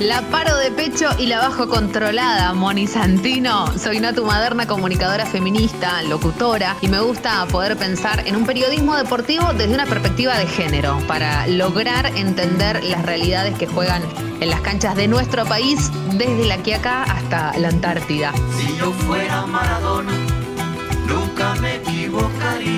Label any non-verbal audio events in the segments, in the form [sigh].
La paro de pecho y la bajo controlada, Moni Santino. Soy Natu Maderna, comunicadora feminista, locutora, y me gusta poder pensar en un periodismo deportivo desde una perspectiva de género, para lograr entender las realidades que juegan en las canchas de nuestro país, desde la Quiaca hasta la Antártida. Si yo fuera Maradona, nunca me equivocaría.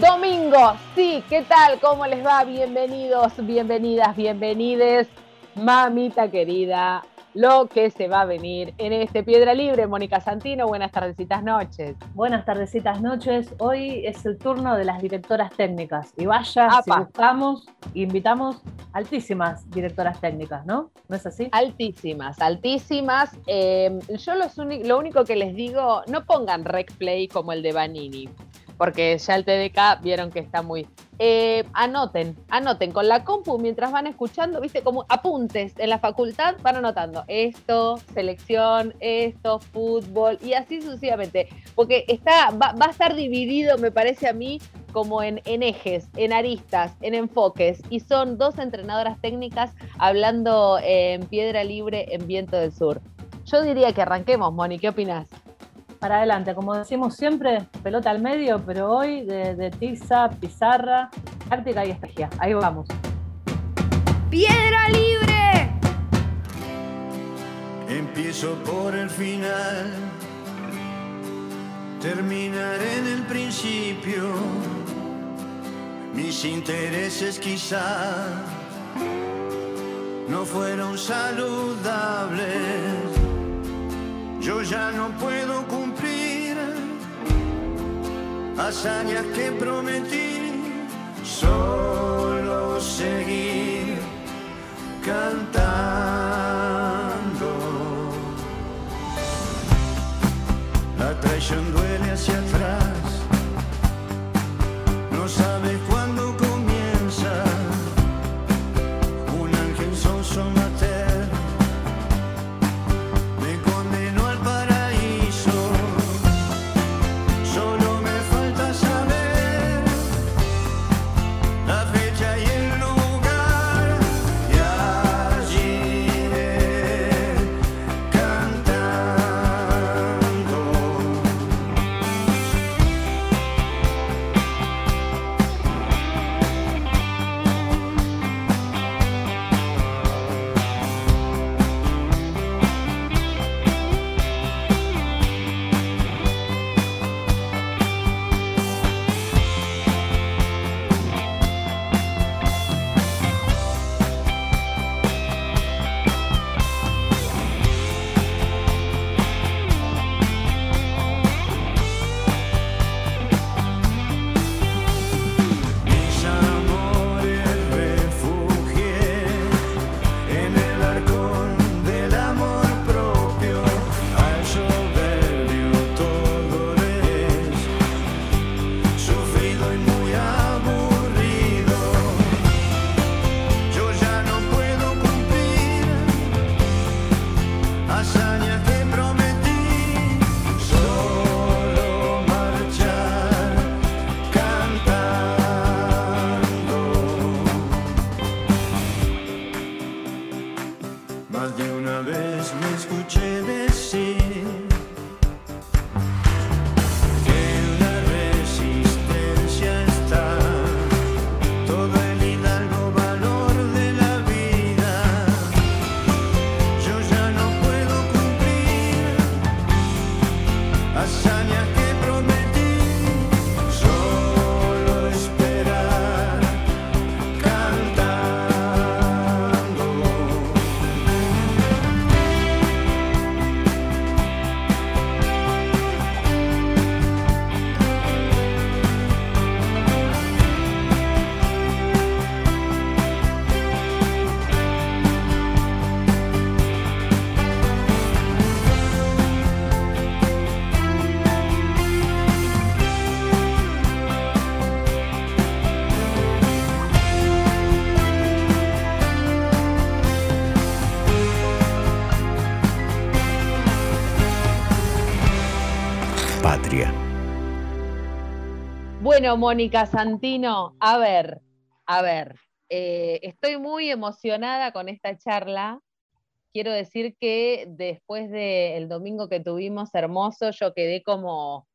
Domingo, sí, ¿qué tal? ¿Cómo les va? Bienvenidos, bienvenidas, bienvenides, mamita querida, lo que se va a venir en este Piedra Libre. Mónica Santino, buenas tardecitas noches. Buenas tardecitas noches. Hoy es el turno de las directoras técnicas. Y vaya, si Apa. buscamos, invitamos altísimas directoras técnicas, ¿no? ¿No es así? Altísimas, altísimas. Eh, yo los lo único que les digo, no pongan rec play como el de Vanini, porque ya el TDK vieron que está muy... Eh, anoten, anoten con la compu mientras van escuchando, viste, como apuntes en la facultad, van anotando esto, selección, esto, fútbol y así sucesivamente, porque está, va, va a estar dividido, me parece a mí, como en, en ejes, en aristas, en enfoques, y son dos entrenadoras técnicas hablando en piedra libre en viento del sur. Yo diría que arranquemos, Moni, ¿qué opinas? Para adelante, como decimos siempre, pelota al medio, pero hoy de, de tiza, pizarra, táctica y estrategia. Ahí vamos. ¡Piedra libre! Empiezo por el final, terminaré en el principio. Mis intereses quizá no fueron saludables. Yo ya no puedo cumplir hazañas que prometí, solo seguir cantando. La traición duele hacia atrás, no sabes cuándo Mónica Santino, a ver, a ver, eh, estoy muy emocionada con esta charla. Quiero decir que después del domingo que tuvimos hermoso, yo quedé como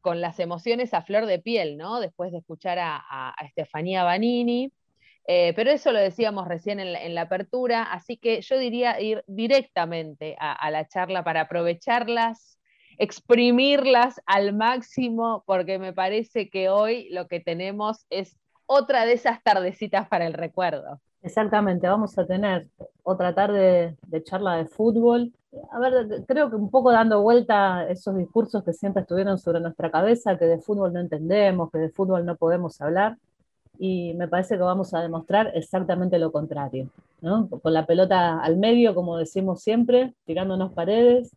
con las emociones a flor de piel, ¿no? Después de escuchar a, a- Estefanía Banini. Eh, pero eso lo decíamos recién en la, en la apertura, así que yo diría ir directamente a, a la charla para aprovecharlas, exprimirlas al máximo, porque me parece que hoy lo que tenemos es otra de esas tardecitas para el recuerdo. Exactamente, vamos a tener otra tarde de charla de fútbol. A ver, creo que un poco dando vuelta esos discursos que siempre estuvieron sobre nuestra cabeza, que de fútbol no entendemos, que de fútbol no podemos hablar, y me parece que vamos a demostrar exactamente lo contrario, ¿no? Con la pelota al medio, como decimos siempre, tirándonos paredes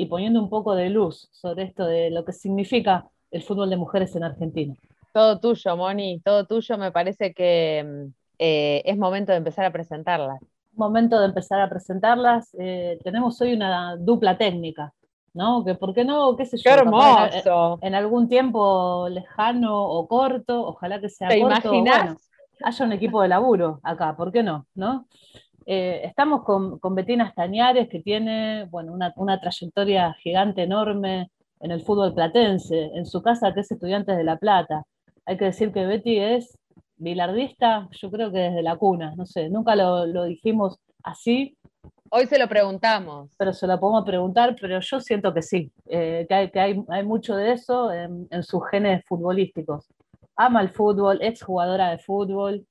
y poniendo un poco de luz sobre esto de lo que significa el fútbol de mujeres en Argentina. Todo tuyo, Moni, todo tuyo. Me parece que mm, eh, es momento de empezar a presentarlas. momento de empezar a presentarlas. Eh, tenemos hoy una dupla técnica, ¿no? Que por qué no, qué sé yo, ¡Qué capaz en- hermoso! En, algún tiempo lejano o corto, ojalá que sea ¿Te corto, imaginas? bueno, haya un equipo de laburo acá, ¿por qué no? ¿no? Eh, estamos con, con Betina Estañares, que tiene bueno, una, una trayectoria gigante, enorme en el fútbol platense, en su casa que es Estudiantes de La Plata. Hay que decir que Betty es bilardista, yo creo que desde la cuna, no sé, nunca lo, lo dijimos así, Hoy se lo preguntamos. pero se lo podemos preguntar, pero yo siento que sí, eh, que, hay, que hay, hay mucho de eso en, en sus genes futbolísticos. Ama el fútbol, ex jugadora de fútbol,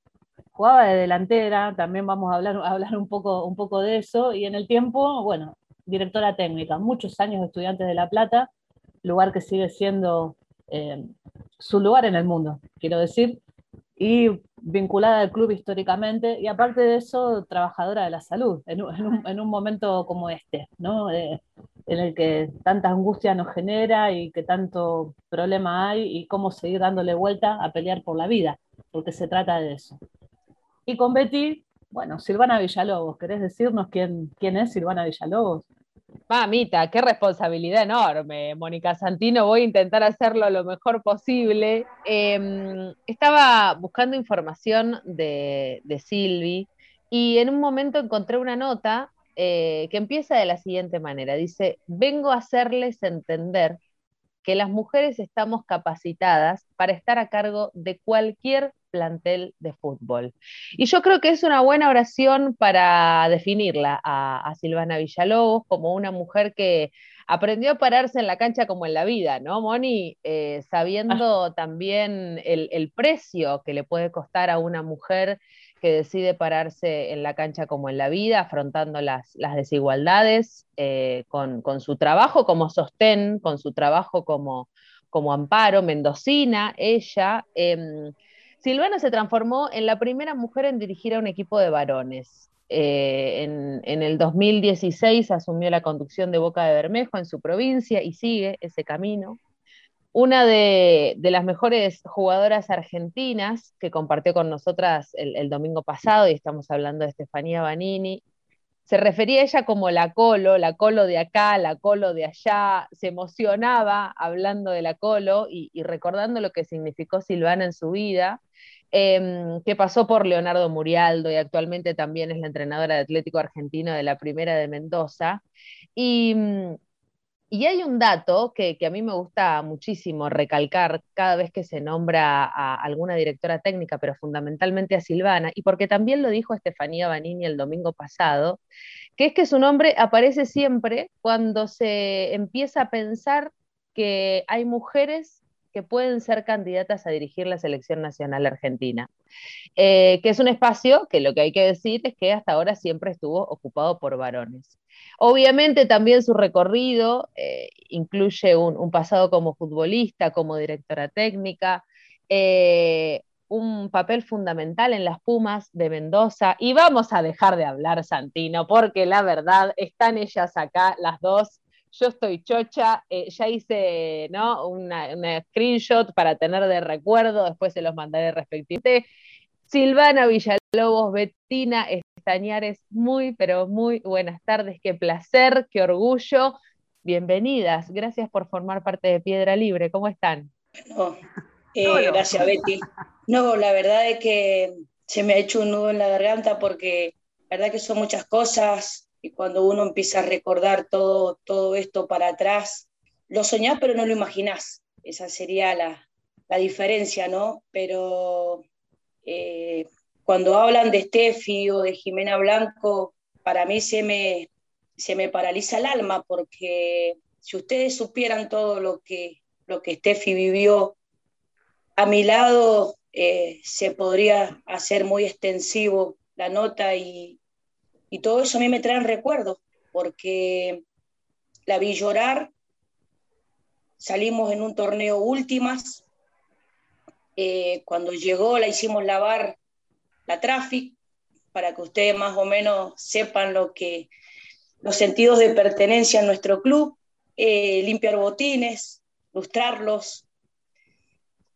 jugaba de delantera, también vamos a hablar, a hablar un, poco, un poco de eso, y en el tiempo, bueno, directora técnica, muchos años de estudiantes de La Plata, lugar que sigue siendo eh, su lugar en el mundo, quiero decir, y vinculada al club históricamente, y aparte de eso, trabajadora de la salud, en un, en un, en un momento como este, ¿no? Eh, en el que tanta angustia nos genera y que tanto problema hay, y cómo seguir dándole vuelta a pelear por la vida, porque se trata de eso. Y con Betty, bueno, Silvana Villalobos, ¿querés decirnos quién, quién es Silvana Villalobos? Mamita, qué responsabilidad enorme, Mónica Santino. Voy a intentar hacerlo lo mejor posible. Eh, estaba buscando información de, de Silvi y en un momento encontré una nota eh, que empieza de la siguiente manera. Dice, vengo a hacerles entender que las mujeres estamos capacitadas para estar a cargo de cualquier plantel de fútbol. Y yo creo que es una buena oración para definirla a, Silvana Villalobos como una mujer que aprendió a pararse en la cancha como en la vida, ¿no, Moni? Eh, sabiendo también el, el, precio que le puede costar a una mujer que decide pararse en la cancha como en la vida, afrontando las, las desigualdades, eh, con, con, su trabajo como sostén, con su trabajo como, como amparo, mendocina, ella. Eh, Silvana se transformó en la primera mujer en dirigir a un equipo de varones. Eh, en, el 2016 asumió la conducción de Boca de Bermejo en su provincia y sigue ese camino. Una de, de las mejores jugadoras argentinas que compartió con nosotras el, el, domingo pasado, y estamos hablando de Estefanía Banini, se refería a ella como la colo, la colo de acá, la colo de allá, se emocionaba hablando de la colo y, recordando lo que significó Silvana en su vida em, que pasó por Leonardo Murialdo y actualmente también es la entrenadora de Atlético Argentino de la Primera de Mendoza. Y, mm, y hay un dato que, a mí me gusta muchísimo recalcar cada vez que se nombra a alguna directora técnica, pero fundamentalmente a Silvana, y porque también lo dijo Estefanía Banini el domingo pasado, que es que su nombre aparece siempre cuando se empieza a pensar que hay mujeres que pueden ser candidatas a dirigir la selección nacional argentina, eh, que es un espacio que lo que hay que decir es que hasta ahora siempre estuvo ocupado por varones. Obviamente también su recorrido eh, incluye un, pasado como futbolista, como directora técnica, eh, un papel fundamental en las Pumas de Mendoza. Y vamos a dejar de hablar, Santino, porque la verdad están ellas acá, las dos. Yo estoy chocha, eh, ya hice ¿no? una, screenshot para tener de recuerdo, después se los mandaré respectivamente. Silvana Villalobos, Betina Estañares, muy, pero muy buenas tardes, qué placer, qué orgullo. Bienvenidas, gracias por formar parte de Piedra Libre, ¿cómo están? Eh, gracias Betty. No, la verdad es que se me ha hecho un nudo en la garganta porque la verdad que son muchas cosas y cuando uno empieza a recordar todo, todo esto para atrás, lo soñás pero no lo imaginás. Esa sería la, la diferencia, ¿no? Pero eh, cuando hablan de Steffi o de Jimena Blanco, para mí se me, se me paraliza el alma porque si ustedes supieran todo lo que, lo que Steffi vivió a mi lado, eh, se podría hacer muy extensivo la nota y, y todo eso a mí me trae recuerdos porque la vi llorar, salimos en un torneo últimas, eh, cuando llegó la hicimos lavar la tráfico para que ustedes más o menos sepan lo que los sentidos de pertenencia en nuestro club, eh, limpiar botines, lustrarlos,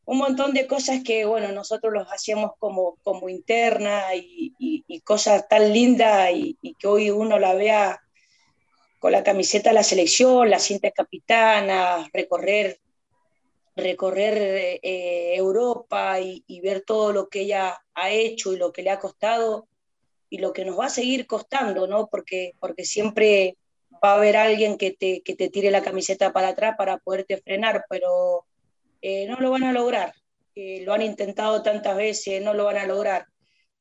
un montón de cosas que, bueno, nosotros los hacíamos como, como interna y, cosas tan lindas y, que hoy uno la vea con la camiseta de la selección, la cinta capitana, recorrer recorrer eh, Europa y, ver todo lo que ella ha hecho y lo que le ha costado y lo que nos va a seguir costando, ¿no? Porque, porque siempre va a haber alguien que te, que te tire la camiseta para atrás para poderte frenar, pero eh, no lo van a lograr. Eh, lo han intentado tantas veces, no lo van a lograr.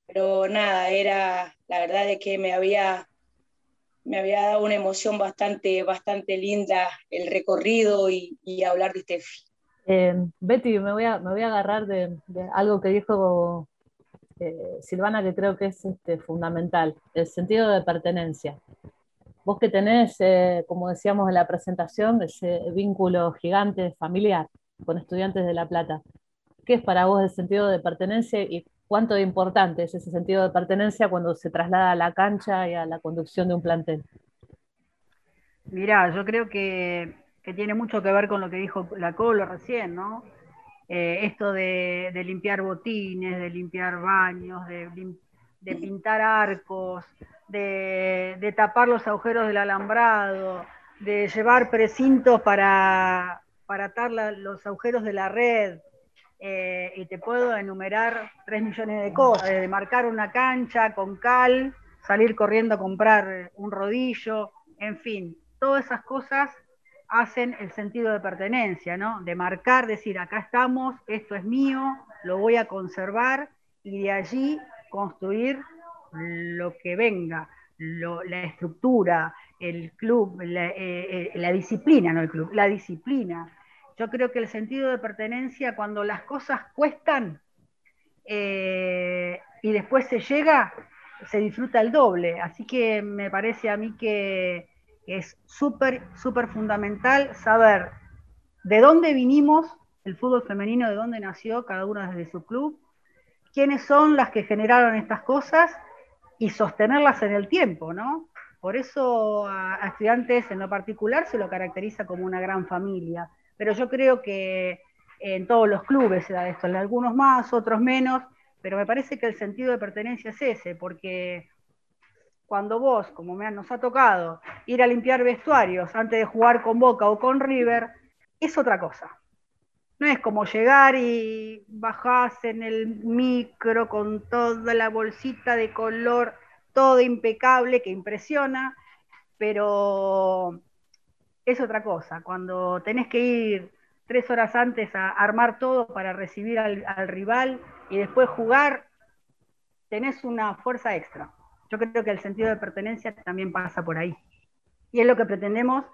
Pero nada, era, la verdad es que me había, me había dado una emoción bastante, bastante linda el recorrido y, hablar de Steffi. Eh, Betty, me voy, a, me voy a agarrar de, algo que dijo Silvana, que creo que es este, fundamental, el sentido de pertenencia. Vos que tenés, como decíamos en la presentación, ese vínculo gigante familiar con estudiantes de La Plata, ¿qué es para vos el sentido de pertenencia y cuánto de importante es ese sentido de pertenencia cuando se traslada a la cancha y a la conducción de un plantel? Mirá, yo creo que que tiene mucho que ver con lo que dijo la Colo recién, ¿no? Eh, esto de, limpiar botines, de limpiar baños, de, pintar arcos, de, tapar los agujeros del alambrado, de llevar precintos para, para atar los agujeros de la red. Eh, y te puedo enumerar tres millones de cosas, de marcar una cancha con cal, salir corriendo a comprar un rodillo, en fin, todas esas cosas hacen el sentido de pertenencia, ¿no? De marcar, decir, acá estamos, esto es mío, lo voy a conservar y de allí construir lo que venga, la estructura, el club, eh, eh, la, disciplina, no el club, la disciplina. Yo creo que el sentido de pertenencia, cuando las cosas cuestan eh, y después se llega, se disfruta el doble. Así que me parece a mí que es súper, súper fundamental saber de dónde vinimos, el fútbol femenino, de dónde nació cada uno desde su club, quiénes son las que generaron estas cosas y sostenerlas en el tiempo, ¿no? Por eso a, estudiantes en lo particular se lo caracteriza como una gran familia, pero yo creo que en todos los clubes se da esto, en algunos más, otros menos, pero me parece que el sentido de pertenencia es ese, porque cuando vos, como me, nos ha tocado, ir a limpiar vestuarios antes de jugar con Boca o con River, es otra cosa. no es como llegar y bajás en el micro con toda la bolsita de color, todo impecable, que impresiona, pero es otra cosa. Cuando tenés que ir tres horas antes a armar todo para recibir al, rival y después jugar, tenés una fuerza extra. Yo creo que el sentido de pertenencia también pasa por ahí. Y es lo que pretendemos,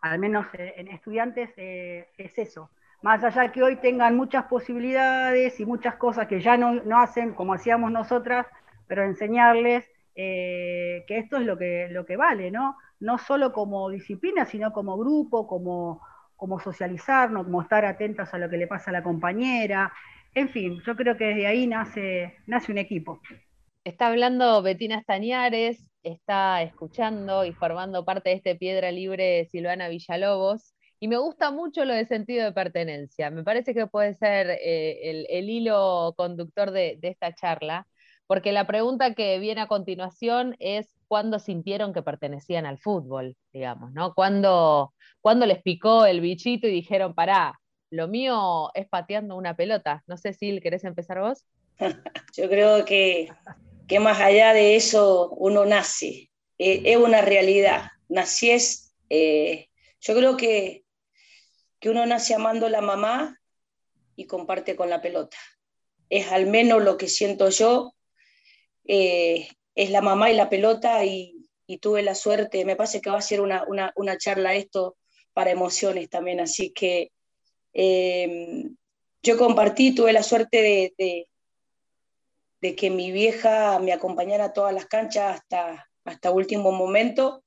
al menos eh, en estudiantes, eh, es eso. Más allá que hoy tengan muchas posibilidades y muchas cosas que ya no, hacen como hacíamos nosotras, pero enseñarles eh, que esto es lo que, lo que vale, ¿no? No solo como disciplina, sino como grupo, como, como socializarnos, como estar atentos a lo que le pasa a la compañera. En fin, yo creo que desde ahí nace, nace un equipo. Está hablando Betina Estañares, está escuchando y formando parte de este Piedra Libre Silvana Villalobos. Y me gusta mucho lo de sentido de pertenencia. Me parece que puede ser eh, el, hilo conductor de esta charla, porque la pregunta que viene a continuación es cuándo sintieron que pertenecían al fútbol, digamos, ¿no? ¿Cuándo, les picó el bichito y dijeron, pará, lo mío es pateando una pelota? No sé, si ¿querés empezar vos? [laughs] Yo creo que, que más allá de eso uno nace, eh, es una realidad. Nací es, eh, yo creo que, que uno nace amando la mamá y comparte con la pelota. Es al menos lo que siento yo. Eh, es la mamá y la pelota y, tuve la suerte, me parece que va a ser una, charla esto para emociones también, así que em, yo compartí, tuve la suerte de, de, que mi vieja me acompañara a todas las canchas hasta, hasta último momento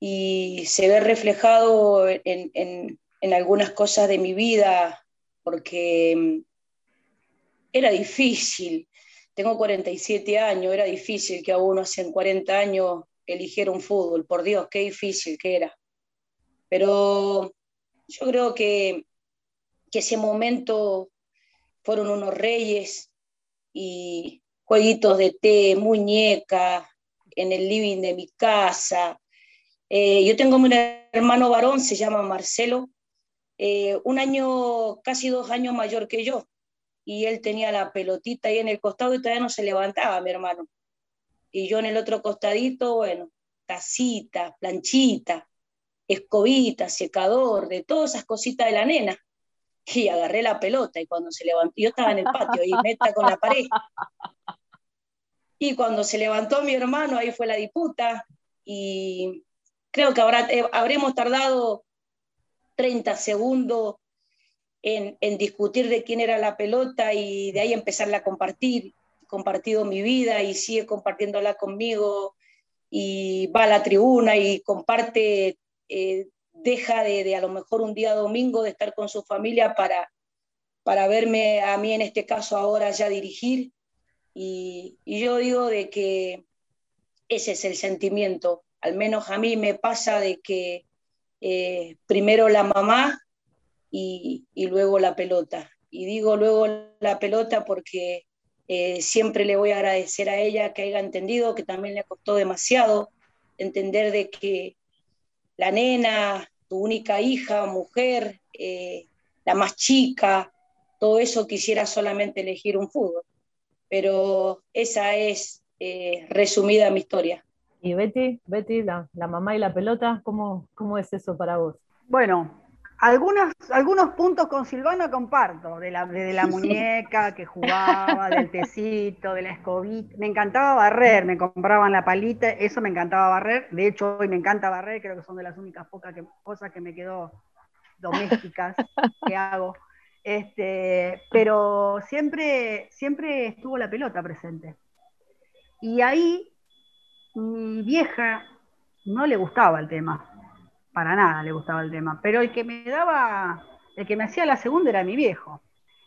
y se ve reflejado en, en algunas cosas de mi vida, porque em, era difícil, tengo 47 años, era difícil que a uno hace 40 años eligiera un fútbol, por Dios, qué difícil que era. Pero yo creo que, que ese momento fueron unos reyes y jueguitos de té, muñeca, en el living de mi casa. Eh, yo tengo un hermano varón, se llama Marcelo, eh, un año, casi dos años mayor que yo y él tenía la pelotita ahí en el costado y todavía no se levantaba, mi hermano. Y yo en el otro costadito, bueno, tacita, planchita, escobita, secador, de todas esas cositas de la nena. Y agarré la pelota y cuando se levantó, yo estaba en el patio y meta con la pared. Y cuando se levantó mi hermano, ahí fue la disputa y creo que eh, habremos tardado 30 segundos en, discutir de quién era la pelota y de ahí empezarla a compartir. compartido mi vida y sigue compartiéndola conmigo y va a la tribuna y comparte, eh, deja de, a lo mejor un día domingo de estar con su familia para, para verme a mí en este caso ahora ya dirigir. Y, yo digo de que ese es el sentimiento, al menos a mí me pasa de que eh, primero la mamá y, luego la pelota. Y digo luego la pelota porque eh, siempre le voy a agradecer a ella que haya entendido que también le costó demasiado entender de que la nena, tu única hija, mujer, eh, la más chica, todo eso quisiera solamente elegir un fútbol. Pero esa es eh, resumida mi historia. Y Betty, Betty, la, la, mamá y la pelota, ¿cómo, ¿cómo es eso para vos? Bueno, algunos, algunos puntos con Silvana comparto, de la, de la muñeca que jugaba, del tecito, de la escobita. Me encantaba barrer, me compraban la palita, eso me encantaba barrer. De hecho, hoy me encanta barrer, creo que son de las únicas pocas cosas que me quedó domésticas que hago. Este, pero siempre, siempre estuvo la pelota presente. Y ahí mi vieja no le gustaba el tema para nada le gustaba el tema. Pero el que me daba, el que me hacía la segunda era mi viejo.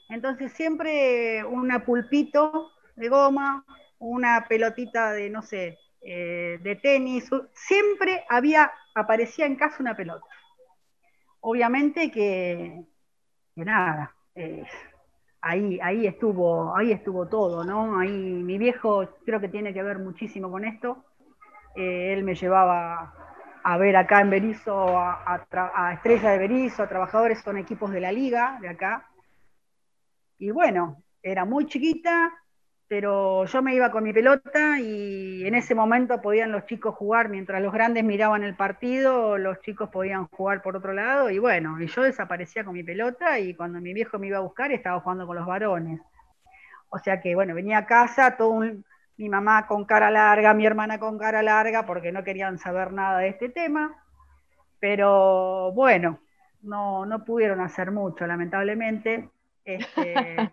Entonces siempre una pulpito de goma, una pelotita de, no sé, eh, de tenis, siempre había, aparecía en casa una pelota. Obviamente que, nada, eh, ahí, ahí estuvo, ahí estuvo todo, ¿no? Ahí mi viejo creo que tiene que ver muchísimo con esto. Eh, él me llevaba a ver acá en Berizo a, a, Estrella de Berizo, a trabajadores con equipos de la liga de acá. Y bueno, era muy chiquita, pero yo me iba con mi pelota y en ese momento podían los chicos jugar, mientras los grandes miraban el partido, los chicos podían jugar por otro lado y bueno, y yo desaparecía con mi pelota y cuando mi viejo me iba a buscar estaba jugando con los varones. O sea que bueno, venía a casa, todo mi mamá con cara larga, mi hermana con cara larga, porque no querían saber nada de este tema, pero bueno, no, no pudieron hacer mucho, lamentablemente. Este,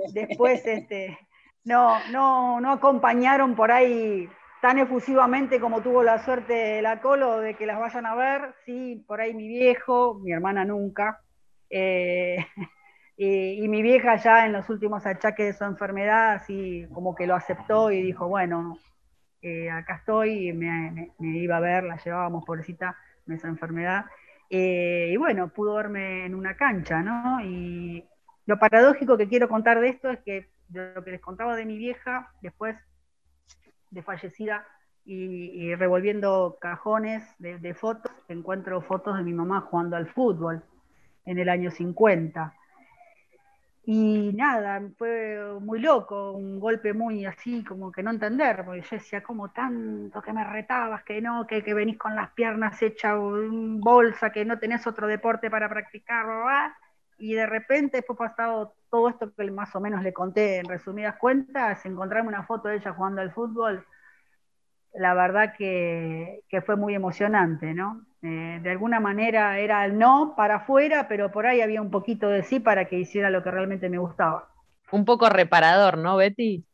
[laughs] después, este, no, no, no acompañaron por ahí tan efusivamente como tuvo la suerte la Colo de que las vayan a ver. Sí, por ahí mi viejo, mi hermana nunca. Eh, [laughs] y, mi vieja ya en los últimos achaques de su enfermedad, así como que lo aceptó y dijo, bueno, eh, acá estoy, y me, iba a ver, la llevábamos pobrecita en esa enfermedad. Eh, y bueno, pudo verme en una cancha, ¿no? Y lo paradójico que quiero contar de esto es que de lo que les contaba de mi vieja, después de fallecida, y, revolviendo cajones de, fotos, encuentro fotos de mi mamá jugando al fútbol en el año 50. Y nada, fue muy loco, un golpe muy así, como que no entender, porque yo decía, como tanto que me retabas, que no, que, que venís con las piernas hechas en bolsa, que no tenés otro deporte para practicar, y de repente, después pasado todo esto que más o menos le conté en resumidas cuentas, encontrarme una foto de ella jugando al fútbol, la verdad que, fue muy emocionante, ¿no? Eh, de alguna manera era el no para afuera, pero por ahí había un poquito de sí para que hiciera lo que realmente me gustaba. Un poco reparador, ¿no, Betty?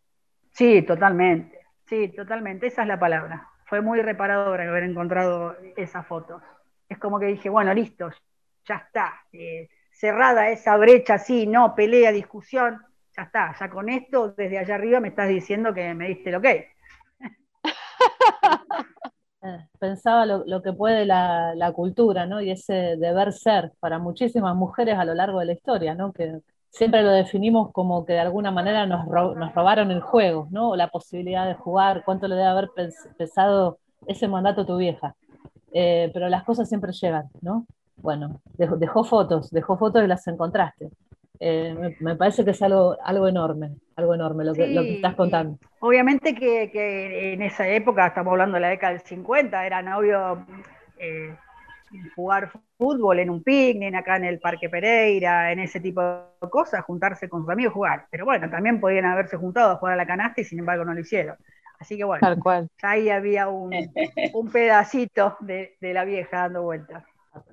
Sí, totalmente. Sí, totalmente. Esa es la palabra. Fue muy reparador haber encontrado esas fotos. Es como que dije, bueno, listo, ya está. Eh, cerrada esa brecha así, no, pelea, discusión, ya está, ya con esto desde allá arriba me estás diciendo que me diste lo que. Pensaba lo, que puede la, cultura, ¿no? Y ese deber ser para muchísimas mujeres a lo largo de la historia, ¿no? Que siempre lo definimos como que de alguna manera nos, nos robaron el juego, ¿no? O la posibilidad de jugar, cuánto le debe haber pesado ese mandato a tu vieja. Eh, pero las cosas siempre llegan, ¿no? bueno, dejó, fotos, dejó fotos y las encontraste. Eh, me, parece que es algo, algo enorme, algo enorme lo que, lo que estás contando. Obviamente que, en esa época, estamos hablando de la década del 50, era novio eh, jugar fútbol en un picnic, acá en el Parque Pereira, en ese tipo de cosas, juntarse con sus amigos, jugar. Pero bueno, también podían haberse juntado a jugar a la canasta y sin embargo no lo hicieron. Así que bueno, ahí había [laughs] un, pedacito de, de la vieja dando vueltas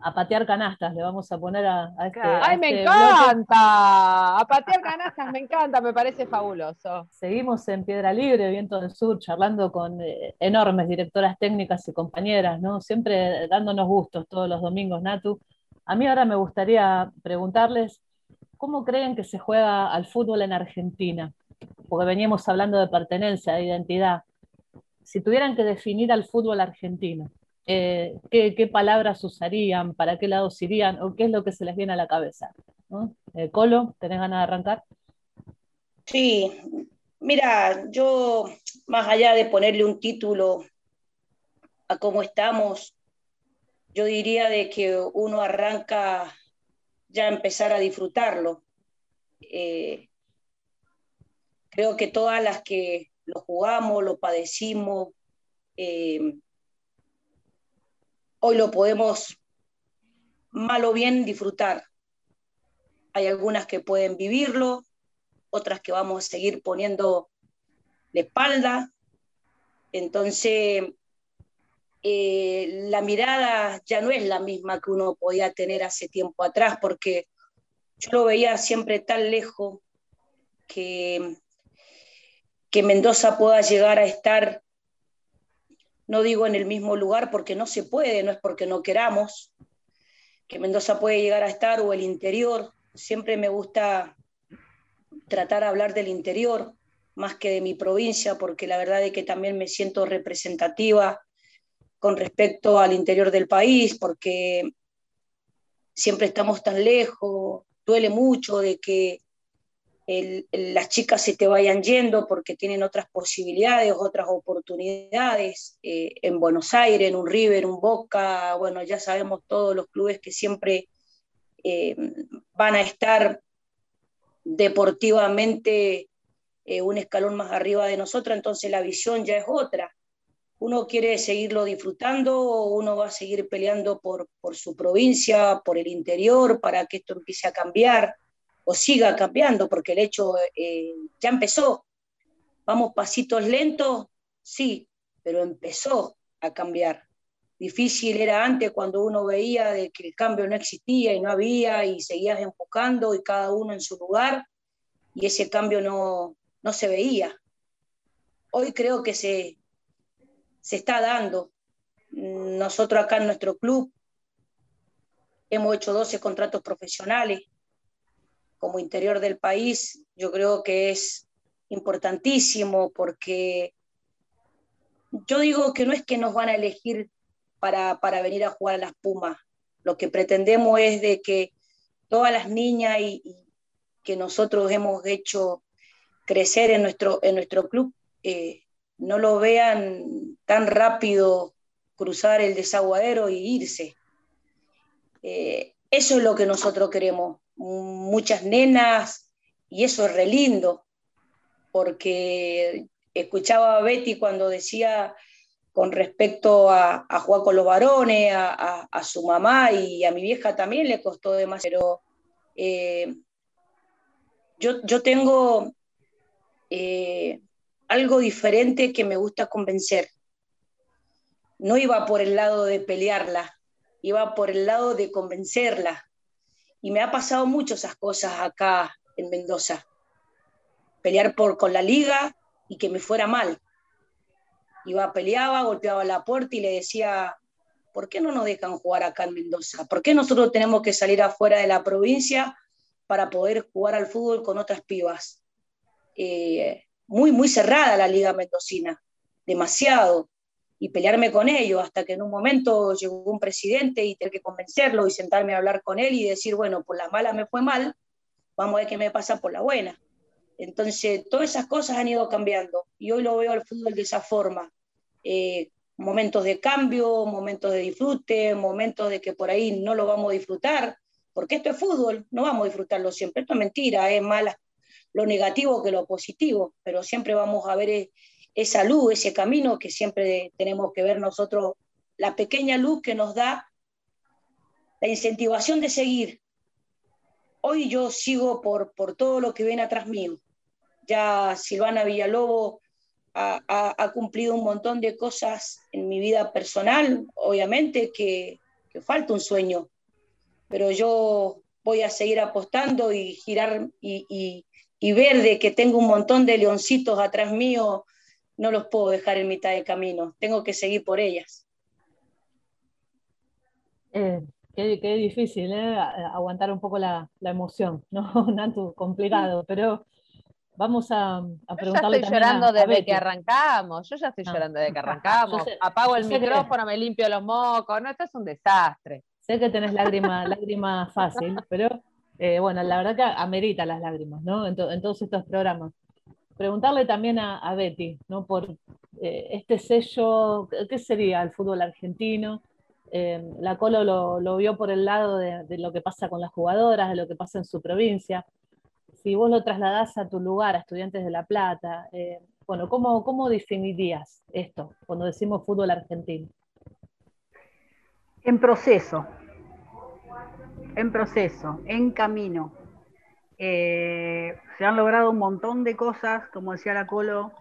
a patear canastas, le vamos a poner a, este. ¡Ay, me este encanta! A patear canastas me encanta, me parece fabuloso. Seguimos en Piedra Libre, Viento del Sur, charlando con eh, enormes directoras técnicas y compañeras, ¿no? Siempre dándonos gustos todos los domingos, Natu. A mí ahora me gustaría preguntarles, ¿cómo creen que se juega al fútbol en Argentina? Porque veníamos hablando de pertenencia, de identidad. Si tuvieran que definir al fútbol argentino, eh, qué, palabras usarían, para qué lados irían o qué es lo que se les viene a la cabeza. Eh, Colo, ¿tenés ganas de arrancar? Sí, mira, yo más allá de ponerle un título a cómo estamos, yo diría de que uno arranca ya empezar a disfrutarlo. Eh, creo que todas las que lo jugamos, lo padecimos, hoy lo podemos mal o bien disfrutar. Hay algunas que pueden vivirlo, otras que vamos a seguir poniendo de espalda. Entonces, eh, la mirada ya no es la misma que uno podía tener hace tiempo atrás, porque yo lo veía siempre tan lejos que, que Mendoza pueda llegar a estar no digo en el mismo lugar porque no se puede, no es porque no queramos, que Mendoza puede llegar a estar o el interior. Siempre me gusta tratar de hablar del interior más que de mi provincia, porque la verdad es que también me siento representativa con respecto al interior del país, porque siempre estamos tan lejos, duele mucho de que las chicas se te vayan yendo porque tienen otras posibilidades, otras oportunidades eh, en Buenos Aires, en un River, un Boca, bueno, ya sabemos todos los clubes que siempre eh, van a estar deportivamente eh, un escalón más arriba de nosotros, entonces la visión ya es otra. Uno quiere seguirlo disfrutando, uno va a seguir peleando por, por su provincia, por el interior, para que esto empiece a cambiar o siga cambiando, porque el hecho eh, ya empezó. Vamos pasitos lentos, sí, pero empezó a cambiar. Difícil era antes cuando uno veía de que el cambio no existía y no había y seguías enfocando y cada uno en su lugar y ese cambio no, no se veía. Hoy creo que se, se está dando. Nosotros acá en nuestro club hemos hecho 12 contratos profesionales como interior del país. Yo creo que es importantísimo porque yo digo que no es que nos van a elegir para, para venir a jugar a las Pumas. Lo que pretendemos es de que todas las niñas y, que nosotros hemos hecho crecer en nuestro, en nuestro club eh, no lo vean tan rápido cruzar el desaguadero y irse. Eh, eso es lo que nosotros queremos, muchas nenas, y eso es re lindo, porque escuchaba a Betty cuando decía con respecto a, jugar con los varones, a, su mamá y a mi vieja también le costó demasiado, pero eh, yo, yo, tengo eh, algo diferente que me gusta convencer. No iba por el lado de pelearla, iba por el lado de convencerla. Y me ha pasado mucho esas cosas acá en Mendoza. Pelear por, con la liga y que me fuera mal. Iba, peleaba, golpeaba la puerta y le decía, ¿por qué no nos dejan jugar acá en Mendoza? ¿Por qué nosotros tenemos que salir afuera de la provincia para poder jugar al fútbol con otras pibas? Eh, muy, muy cerrada la liga mendocina, demasiado y pelearme con ellos, hasta que en un momento llegó un presidente y tener que convencerlo y sentarme a hablar con él y decir, bueno, por la mala me fue mal, vamos a ver qué me pasa por la buena. Entonces, todas esas cosas han ido cambiando y hoy lo veo al fútbol de esa forma. Eh, momentos de cambio, momentos de disfrute, momentos de que por ahí no lo vamos a disfrutar, porque esto es fútbol, no vamos a disfrutarlo siempre. Esto es mentira, es más lo negativo que lo positivo, pero siempre vamos a ver eh, esa luz, ese camino que siempre tenemos que ver nosotros, la pequeña luz que nos da la incentivación de seguir. Hoy yo sigo por, por todo lo que viene atrás mío. Ya Silvana Villalobos ha, ha, cumplido un montón de cosas en mi vida personal, obviamente que, que falta un sueño, pero yo voy a seguir apostando y girar y, y, y ver de que tengo un montón de leoncitos atrás mío no los puedo dejar en mitad de camino, tengo que seguir por ellas. Eh, qué, difícil, ¿eh? Aguantar un poco la, emoción, ¿no? [laughs] Nato, complicado, pero vamos a, a preguntarle. Yo ya estoy llorando desde que arrancamos, yo ya estoy ah. llorando desde que arrancamos. Apago el micrófono, me limpio los mocos, no, esto es un desastre. Sé que tenés lágrima, [laughs] lágrima fácil, pero eh, bueno, la verdad que amerita las lágrimas, ¿no? en todos estos programas preguntarle también a, Betty, ¿no? Por eh, este sello, ¿qué sería el fútbol argentino? Eh, la Colo lo, vio por el lado de, lo que pasa con las jugadoras, de lo que pasa en su provincia. Si vos lo trasladás a tu lugar, a Estudiantes de La Plata, eh, bueno, ¿cómo, ¿cómo definirías esto cuando decimos fútbol argentino? En proceso, en proceso, en camino. Eh, se han logrado un montón de cosas, como decía la Colo,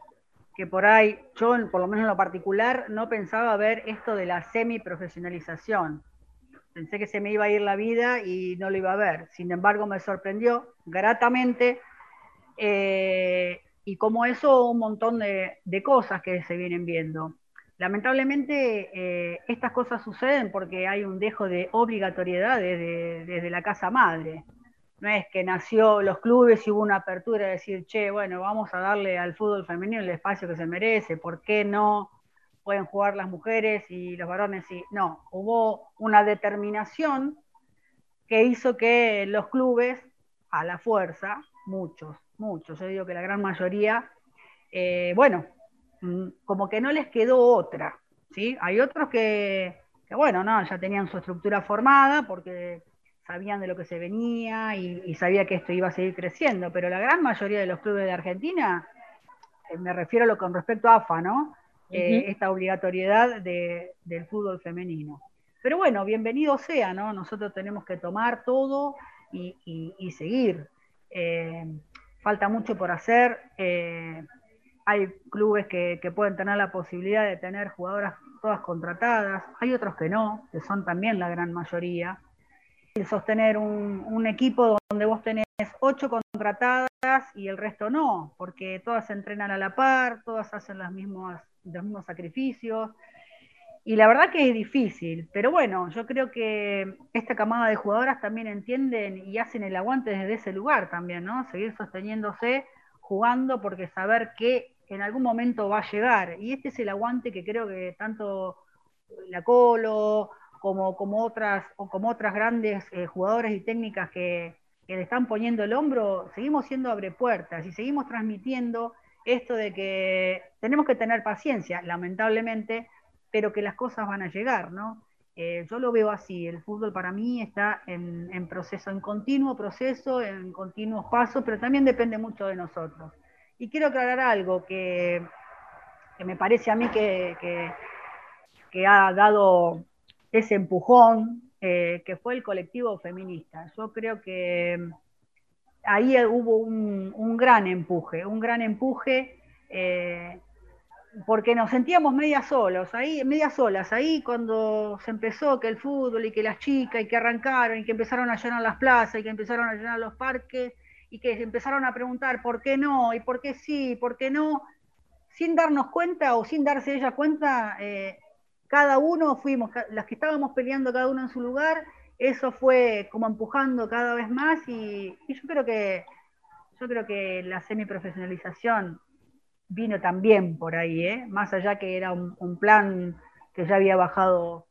que por ahí, yo por lo menos en lo particular, no pensaba ver esto de la semi-profesionalización. Pensé que se me iba a ir la vida y no lo iba a ver. Sin embargo, me sorprendió gratamente eh, y como eso un montón de, cosas que se vienen viendo. Lamentablemente eh, estas cosas suceden porque hay un dejo de obligatoriedad desde la casa madre no es que nació los clubes y hubo una apertura de decir, che, bueno, vamos a darle al fútbol femenino el espacio que se merece, ¿por qué no pueden jugar las mujeres y los varones? Y no, hubo una determinación que hizo que los clubes, a la fuerza, muchos, muchos, yo digo que la gran mayoría, eh, bueno, mm, como que no les quedó otra, ¿sí? Hay otros que, bueno, no, ya tenían su estructura formada porque sabían de lo que se venía y, sabía que esto iba a seguir creciendo, pero la gran mayoría de los clubes de Argentina, eh, me refiero a lo con respecto a AFA, ¿no? Eh, esta obligatoriedad del fútbol femenino. Pero bueno, bienvenido sea, ¿no? Nosotros tenemos que tomar todo y, seguir. Eh, falta mucho por hacer. Hay clubes que, pueden tener la posibilidad de tener jugadoras todas contratadas, hay otros que no, que son también la gran mayoría. Sostener un, equipo donde vos tenés ocho contratadas y el resto no, porque todas entrenan a la par, todas hacen las mismas, los mismos sacrificios, y la verdad que es difícil, pero bueno, yo creo que esta camada de jugadoras también entienden y hacen el aguante desde ese lugar también, ¿no? Seguir sosteniéndose, jugando, porque saber que en algún momento va a llegar. Y este es el aguante que creo que tanto la Colo como, otras, o como otras grandes eh, jugadoras y técnicas que, que le están poniendo el hombro, seguimos siendo abre puertas y seguimos transmitiendo esto de que tenemos que tener paciencia, lamentablemente pero que las cosas van a llegar, ¿no? Eh, yo lo veo así, el fútbol para mí está en, proceso, en continuo proceso, en continuos pasos, pero también depende mucho de nosotros. Y quiero aclarar algo que, me parece a mí que, que, ha dado ese empujón, eh, que fue el colectivo feminista. Yo creo que ahí hubo un, gran empuje, un gran empuje. Eh, porque nos sentíamos media solos, ahí, media solas, ahí cuando se empezó que el fútbol y que las chicas y que arrancaron y que empezaron a llenar las plazas y que empezaron a llenar los parques y que empezaron a preguntar por qué no y por qué sí, por qué no, sin darnos cuenta o sin darse ella cuenta, eh, cada uno fuimos, las que estábamos peleando cada uno en su lugar, eso fue como empujando cada vez más y, yo creo que yo creo que la semiprofesionalización vino también por ahí, ¿eh? más allá que era un, plan que ya había bajado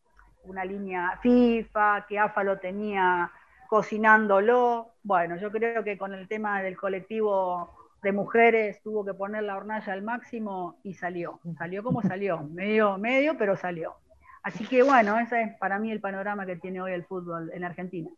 una línea FIFA, que AFA lo tenía cocinándolo. Bueno, yo creo que con el tema del colectivo de mujeres tuvo que poner la hornalla al máximo y salió. Salió como salió, [laughs] medio, medio, pero salió. Así que bueno, ese es para mí el panorama que tiene hoy el fútbol en Argentina.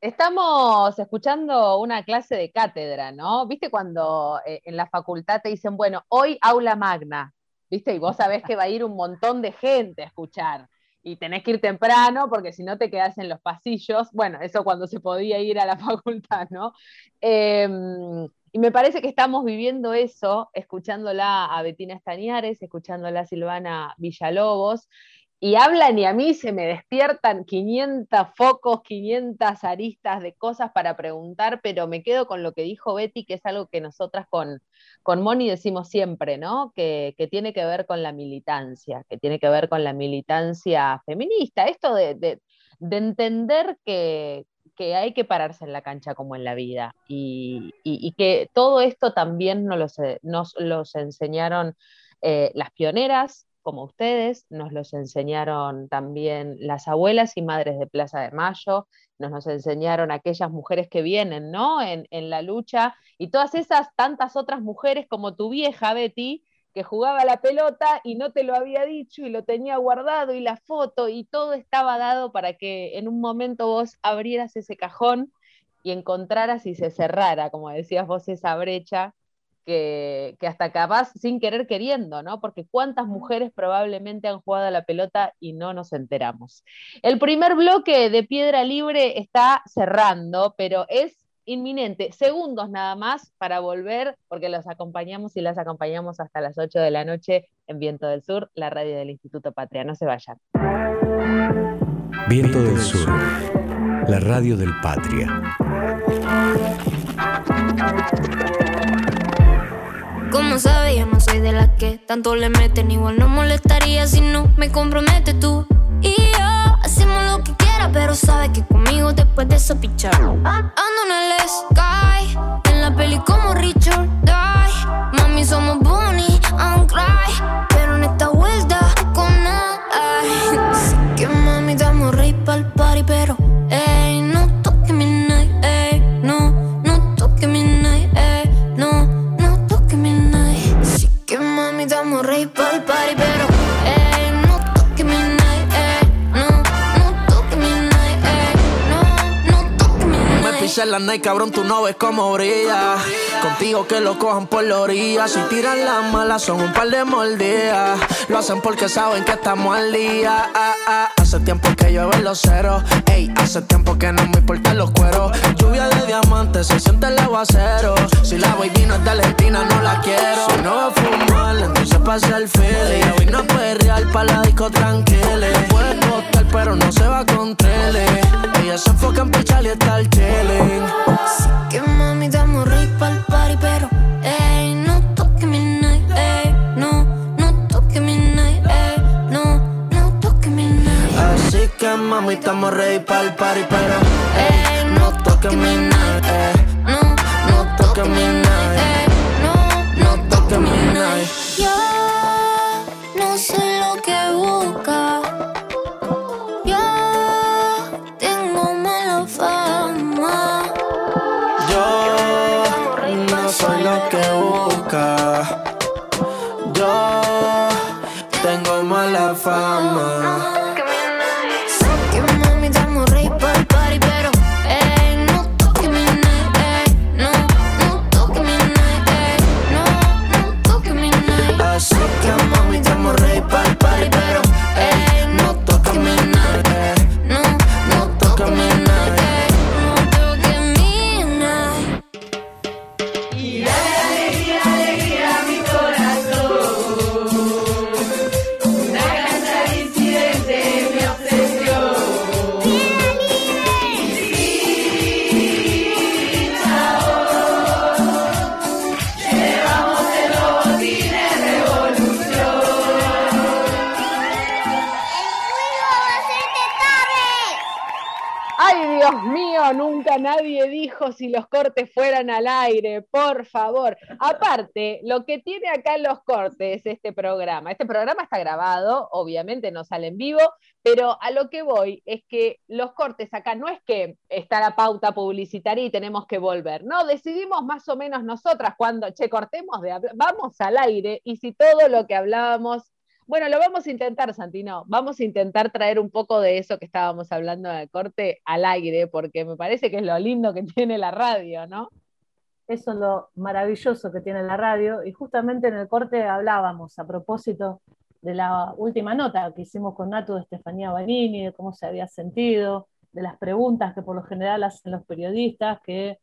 Estamos escuchando una clase de cátedra, ¿no? ¿Viste cuando eh, en la facultad te dicen, bueno, hoy aula magna, ¿viste? Y vos sabés que va a ir un montón de gente a escuchar y tenés que ir temprano porque si no te quedás en los pasillos. Bueno, eso cuando se podía ir a la [laughs] facultad, ¿no? Em, y me parece que estamos viviendo eso, escuchándola a Betina Estañares, escuchándola a Silvana Villalobos, y hablan y a mí se me despiertan 500 focos, 500 aristas de cosas para preguntar, pero me quedo con lo que dijo Betty, que es algo que nosotras con, con Moni decimos siempre, ¿no? Que, tiene que ver con la militancia, que tiene que ver con la militancia feminista, esto de, entender que, hay que pararse en la cancha como en la vida y, que todo esto también nos, los enseñaron eh, las pioneras, como ustedes, nos los enseñaron también las abuelas y madres de Plaza de Mayo, nos, nos enseñaron aquellas mujeres que vienen, ¿no? En, la lucha y todas esas tantas otras mujeres como tu vieja Betty, que jugaba la pelota y no te lo había dicho y lo tenía guardado y la foto y todo estaba dado para que en un momento vos abrieras ese cajón y encontraras y se cerrara, como decías vos, esa brecha que, hasta capaz sin querer queriendo, ¿no? Porque cuántas mujeres probablemente han jugado a la pelota y no nos enteramos. El primer bloque de Piedra Libre está cerrando, pero es inminente, segundos nada más para volver, porque los acompañamos y las acompañamos hasta las 8 de la noche en Viento del Sur, la radio del Instituto Patria. No se vayan. Viento del Sur, la radio del Patria. Como sabes, yo no soy de las que tanto le meten. Igual no molestaría si no me compromete tú. Y yo hacemos lo que pero sabes que conmigo después de eso pichar. Ando en el sky, en la peli como Richard Die. Mami, somos Bonnie and Cry, pisé la night, cabrón, tú no ves cómo brilla. Contigo que lo cojan por la orilla. Si tiran las malas, son un par de mordidas. Lo hacen porque saben que estamos al día. Ah, ah. Hace tiempo que llueve los ceros. Ey, hace tiempo que no me importan los cueros. Lluvia de diamantes, se siente el aguacero. Si la baby no es de Argentina, no la quiero. Si no va a fumar, entonces pasa el feeling. Hoy no puede real para la disco tranquila. Puede costar, pero no se va con tele. Ella se enfoca en pichar y estar chilling. Así que mami, damos rey pa'l party, pero ey, no toque mi night, ey, no, no toque mi night, ey, no, no toque mi night. Así que mami, estamos ready para el party, pero ey, no toques mi night, ey, No, no toques mi night, ey, no, no toques mi night. Si los cortes fueran al aire, por favor. Aparte, lo que tiene acá en los cortes este programa, este programa está grabado, obviamente no sale en vivo, pero a lo que voy es que los cortes acá no es que está la pauta publicitaria y tenemos que volver, no, decidimos más o menos nosotras cuando, che, cortemos de vamos al aire y si todo lo que hablábamos bueno, lo vamos a intentar, Santino. Vamos a intentar traer un poco de eso que estábamos hablando de corte al aire, porque me parece que es lo lindo que tiene la radio, ¿no? Eso es lo maravilloso que tiene la radio. Y justamente en el corte hablábamos a propósito de la última nota que hicimos con Natu de Estefanía Banini, de cómo se había sentido, de las preguntas que por lo general hacen los periodistas, que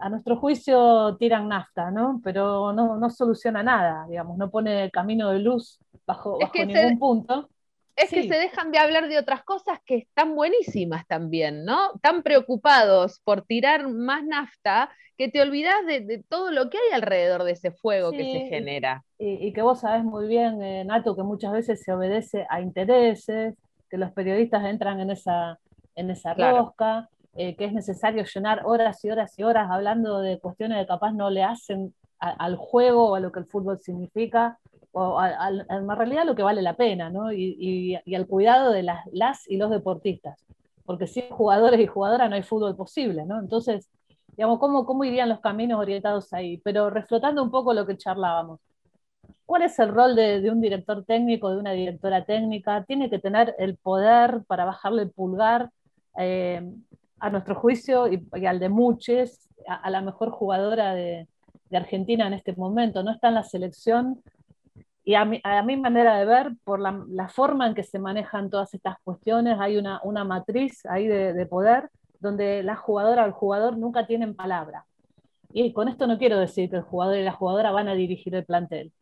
a nuestro juicio tiran nafta, ¿no? Pero no, no soluciona nada, digamos, no pone el camino de luz bajo, Es bajo que ningún se- punto. Es que se dejan de hablar de otras cosas que están buenísimas también, ¿no? Tan preocupados por tirar más nafta que te olvidas de, de todo lo que hay alrededor de ese fuego que se genera. Y, y que vos sabés muy bien, eh, Nato, que muchas veces se obedece a intereses, que los periodistas entran en esa, en esa Claro. rosca, eh, que es necesario llenar horas y horas y horas hablando de cuestiones que capaz no le hacen a- al juego o a lo que el fútbol significa, o a, a- en realidad lo que vale la pena, ¿no? Y, y- y al cuidado de las, las y los deportistas. Porque sin jugadores y jugadoras no hay fútbol posible, ¿no? Entonces, digamos, ¿cómo, cómo irían los caminos orientados ahí? Pero reflotando un poco lo que charlábamos. ¿Cuál es el rol de, de un director técnico, de una directora técnica? Tiene que tener el poder para bajarle el pulgar eh, a nuestro juicio y, al de muchos, a, la mejor jugadora de, Argentina en este momento. No está en la selección y a mi, manera de ver, por la, forma en que se manejan todas estas cuestiones, hay una, una matriz ahí de, de, poder donde la jugadora o el jugador nunca tienen palabra. Y con esto no quiero decir que el jugador y la jugadora van a dirigir el plantel.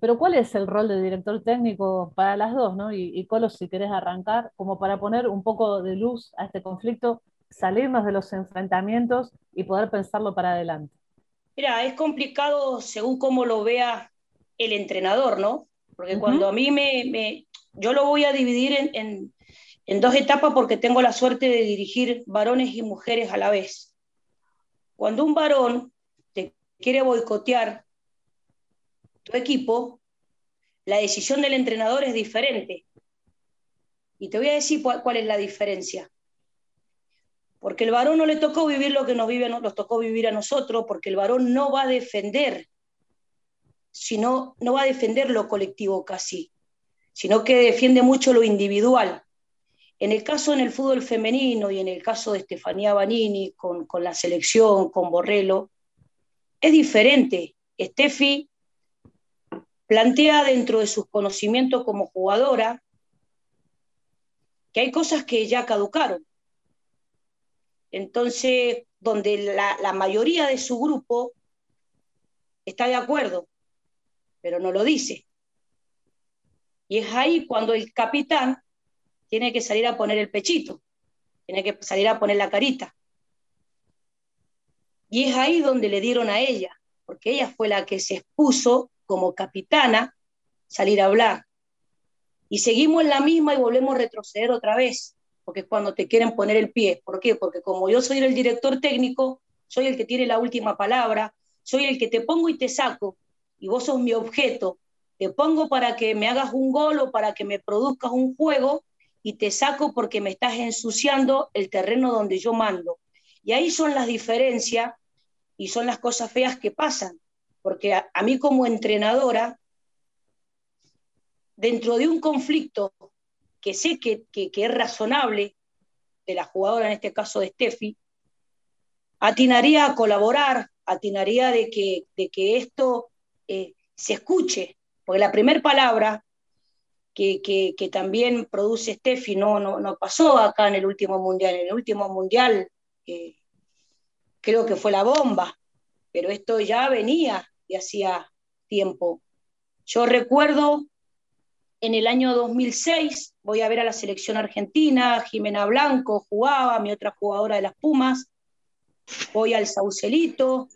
Pero ¿cuál es el rol de director técnico para las dos? ¿no? Y, y Colo, si querés arrancar, como para poner un poco de luz a este conflicto, salirnos de los enfrentamientos y poder pensarlo para adelante. Mira, es complicado según cómo lo vea el entrenador, ¿no? Porque uh -huh. cuando a mí me, me, Yo lo voy a dividir en, en, en, dos etapas porque tengo la suerte de dirigir varones y mujeres a la vez. Cuando un varón te quiere boicotear tu equipo, la decisión del entrenador es diferente. Y te voy a decir cuál, cuál es la diferencia. Porque el varón no le tocó vivir lo que nos, vive, nos tocó vivir a nosotros, porque el varón no va a defender sino no va a defender lo colectivo casi, sino que defiende mucho lo individual. En el caso en el fútbol femenino y en el caso de Estefanía Banini con, con la selección, con Borrello, es diferente. Steffi plantea dentro de sus conocimientos como jugadora que hay cosas que ya caducaron. Entonces, donde la, mayoría de su grupo está de acuerdo, pero no lo dice. Y es ahí cuando el capitán tiene que salir a poner el pechito, tiene que salir a poner la carita. Y es ahí donde le dieron a ella, porque ella fue la que se expuso como capitana salir a hablar. Y seguimos en la misma y volvemos a retroceder otra vez, porque es cuando te quieren poner el pie. ¿Por qué? Porque como yo soy el director técnico, soy el que tiene la última palabra, soy el que te pongo y te saco, y vos sos mi objeto. Te pongo para que me hagas un gol o para que me produzcas un juego, y te saco porque me estás ensuciando el terreno donde yo mando. Y ahí son las diferencias y son las cosas feas que pasan, porque a, a mí como entrenadora dentro de un conflicto que sé que, es razonable de la jugadora, en este caso de Steffi, atinaría a colaborar, atinaría de que, de que esto eh, se escuche, porque la primera palabra que, también produce Steffi no, no, pasó acá en el último mundial. En el último mundial eh, creo que fue la bomba, pero esto ya venía de hacía tiempo. Yo recuerdo en el año 2006 voy a ver a la selección argentina, Jimena Blanco jugaba, mi otra jugadora de las Pumas, voy al Saucelito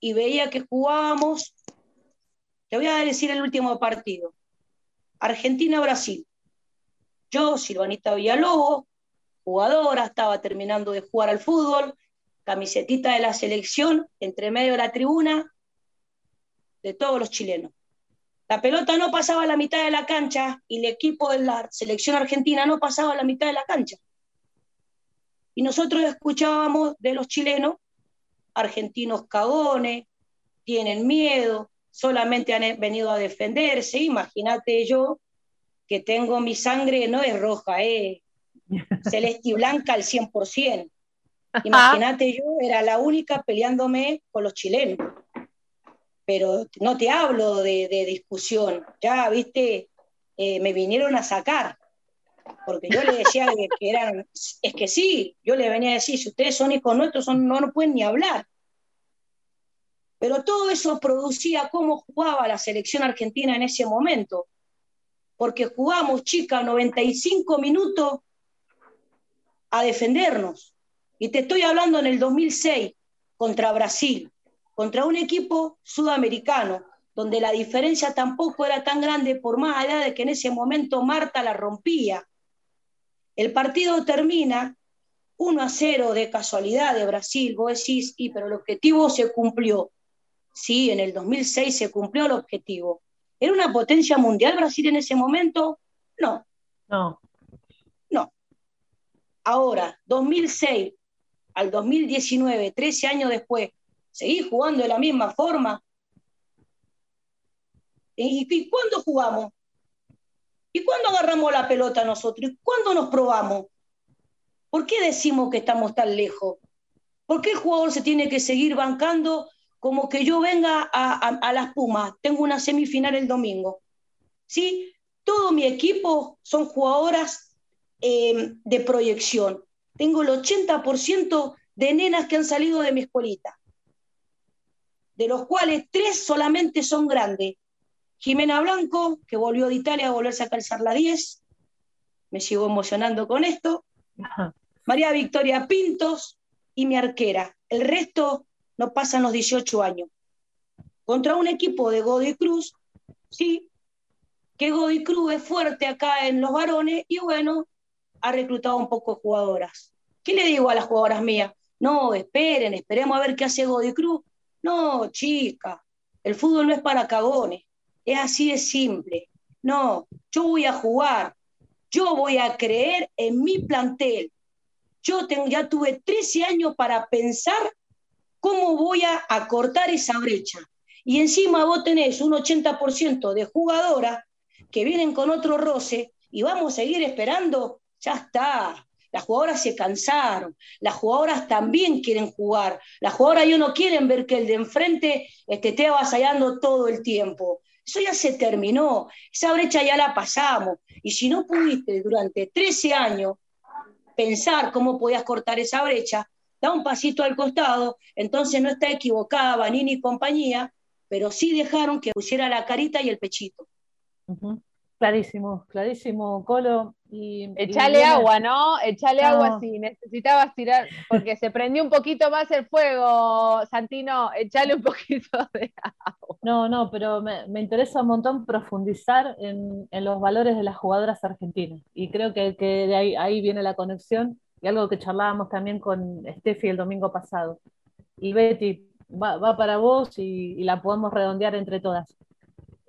y veía que jugábamos, te voy a decir el último partido, Argentina-Brasil. Yo, Silvanita Villalobos, jugadora, estaba terminando de jugar al fútbol, camisetita de la selección, entre medio de la tribuna, de todos los chilenos. La pelota no pasaba a la mitad de la cancha y el equipo de la selección argentina no pasaba a la mitad de la cancha. Y nosotros escuchábamos de los chilenos, argentinos cagones, tienen miedo, solamente han venido a defenderse. Imagínate yo que tengo mi sangre, no es roja, es [laughs] celeste y blanca al 100%. Imagínate yo, era la única peleándome con los chilenos pero no te hablo de, discusión, ya, viste, eh, me vinieron a sacar, porque yo le decía que, eran, es que sí, yo le venía a decir, si ustedes son hijos nuestros, son, no, no pueden ni hablar. Pero todo eso producía cómo jugaba la selección argentina en ese momento, porque jugamos, chica, 95 minutos a defendernos. Y te estoy hablando en el 2006 contra Brasil contra un equipo sudamericano, donde la diferencia tampoco era tan grande, por más allá de que en ese momento Marta la rompía. El partido termina 1 a 0 de casualidad de Brasil. Vos decís, y, pero el objetivo se cumplió. Sí, en el 2006 se cumplió el objetivo. ¿Era una potencia mundial Brasil en ese momento? No. No. No. Ahora, 2006 al 2019, 13 años después, seguir jugando de la misma forma. ¿Y, cuándo jugamos? ¿Y cuándo agarramos la pelota nosotros? ¿Y cuándo nos probamos? ¿Por qué decimos que estamos tan lejos? ¿Por qué el jugador se tiene que seguir bancando como que yo venga a, las Pumas? Tengo una semifinal el domingo. ¿Sí? Todo mi equipo son jugadoras eh, de proyección. Tengo el 80% de nenas que han salido de mi escuelita de los cuales tres solamente son grandes. Jimena Blanco, que volvió de Italia a volverse a calzar la 10, me sigo emocionando con esto. María Victoria Pintos y mi arquera. El resto no pasan los 18 años. Contra un equipo de Godoy Cruz, sí, que Godoy Cruz es fuerte acá en los varones y bueno, ha reclutado un poco de jugadoras. ¿Qué le digo a las jugadoras mías? No, esperen, esperemos a ver qué hace Godoy Cruz no, chica, el fútbol no es para cagones, es así de simple. No, yo voy a jugar, yo voy a creer en mi plantel. Yo tengo, ya tuve 13 años para pensar cómo voy a acortar esa brecha. Y encima vos tenés un 80% de jugadoras que vienen con otro roce y vamos a seguir esperando, ya está. Las jugadoras se cansaron, las jugadoras también quieren jugar, las jugadoras ya no quieren ver que el de enfrente este, esté avasallando todo el tiempo. Eso ya se terminó, esa brecha ya la pasamos. Y si no pudiste durante 13 años pensar cómo podías cortar esa brecha, da un pasito al costado, entonces no está equivocada Vanini y compañía, pero sí dejaron que pusiera la carita y el pechito. Clarísimo, clarísimo, Colo. Y, Echale agua, ¿no? Echale agua si necesitabas tirar, porque se prendió un poquito más el fuego, Santino, echale un [laughs] poquito de agua. No, no, pero me, interesa un montón profundizar en, los valores de las jugadoras argentinas. Y creo que, de ahí, ahí, viene la conexión y algo que charlábamos también con Steffi el domingo pasado. Y Betty, va, para vos y la podemos redondear entre todas.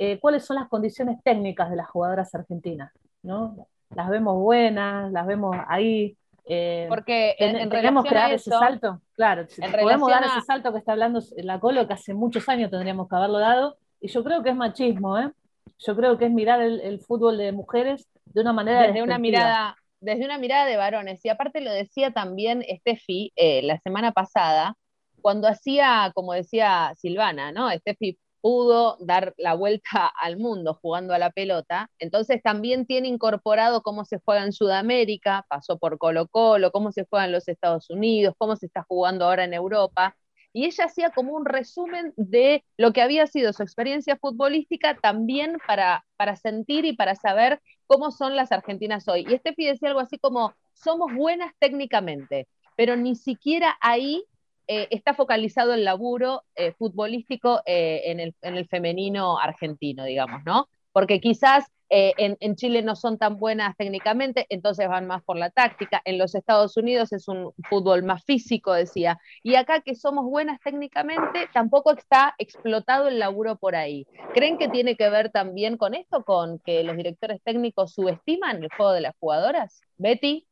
Eh, cuáles son las condiciones técnicas de las jugadoras argentinas, ¿no? Las vemos buenas, las vemos ahí. Eh, Porque en, tenemos que dar ese salto, claro, podemos dar ese salto que está hablando la Colo, que hace muchos años tendríamos que haberlo dado, y yo creo que es machismo, ¿eh? Yo creo que es mirar el, fútbol de mujeres de una manera desde una mirada desde una mirada de varones. Y aparte lo decía también Steffi eh, la semana pasada, cuando hacía, como decía Silvana, ¿no? Steffi pudo dar la vuelta [laughs] al mundo jugando a la pelota, entonces también tiene incorporado cómo se juega en Sudamérica, pasó por Colo Colo, cómo se juega en los Estados Unidos, cómo se está jugando ahora en Europa, y ella hacía como un resumen de lo que había sido su experiencia futbolística también para, para sentir y para saber cómo son las argentinas hoy. Y Steffi decía algo así como, somos buenas técnicamente, pero ni siquiera ahí eh, está focalizado el laburo eh, futbolístico eh, en, el, femenino argentino, digamos, ¿no? Porque quizás en, Chile no son tan buenas técnicamente, entonces van más por la táctica. En los Estados Unidos es un fútbol más físico, decía. Y acá que somos buenas técnicamente, tampoco está explotado el laburo por ahí. ¿Creen que tiene que ver también con esto, con que los directores técnicos subestiman el juego de las jugadoras? Betty.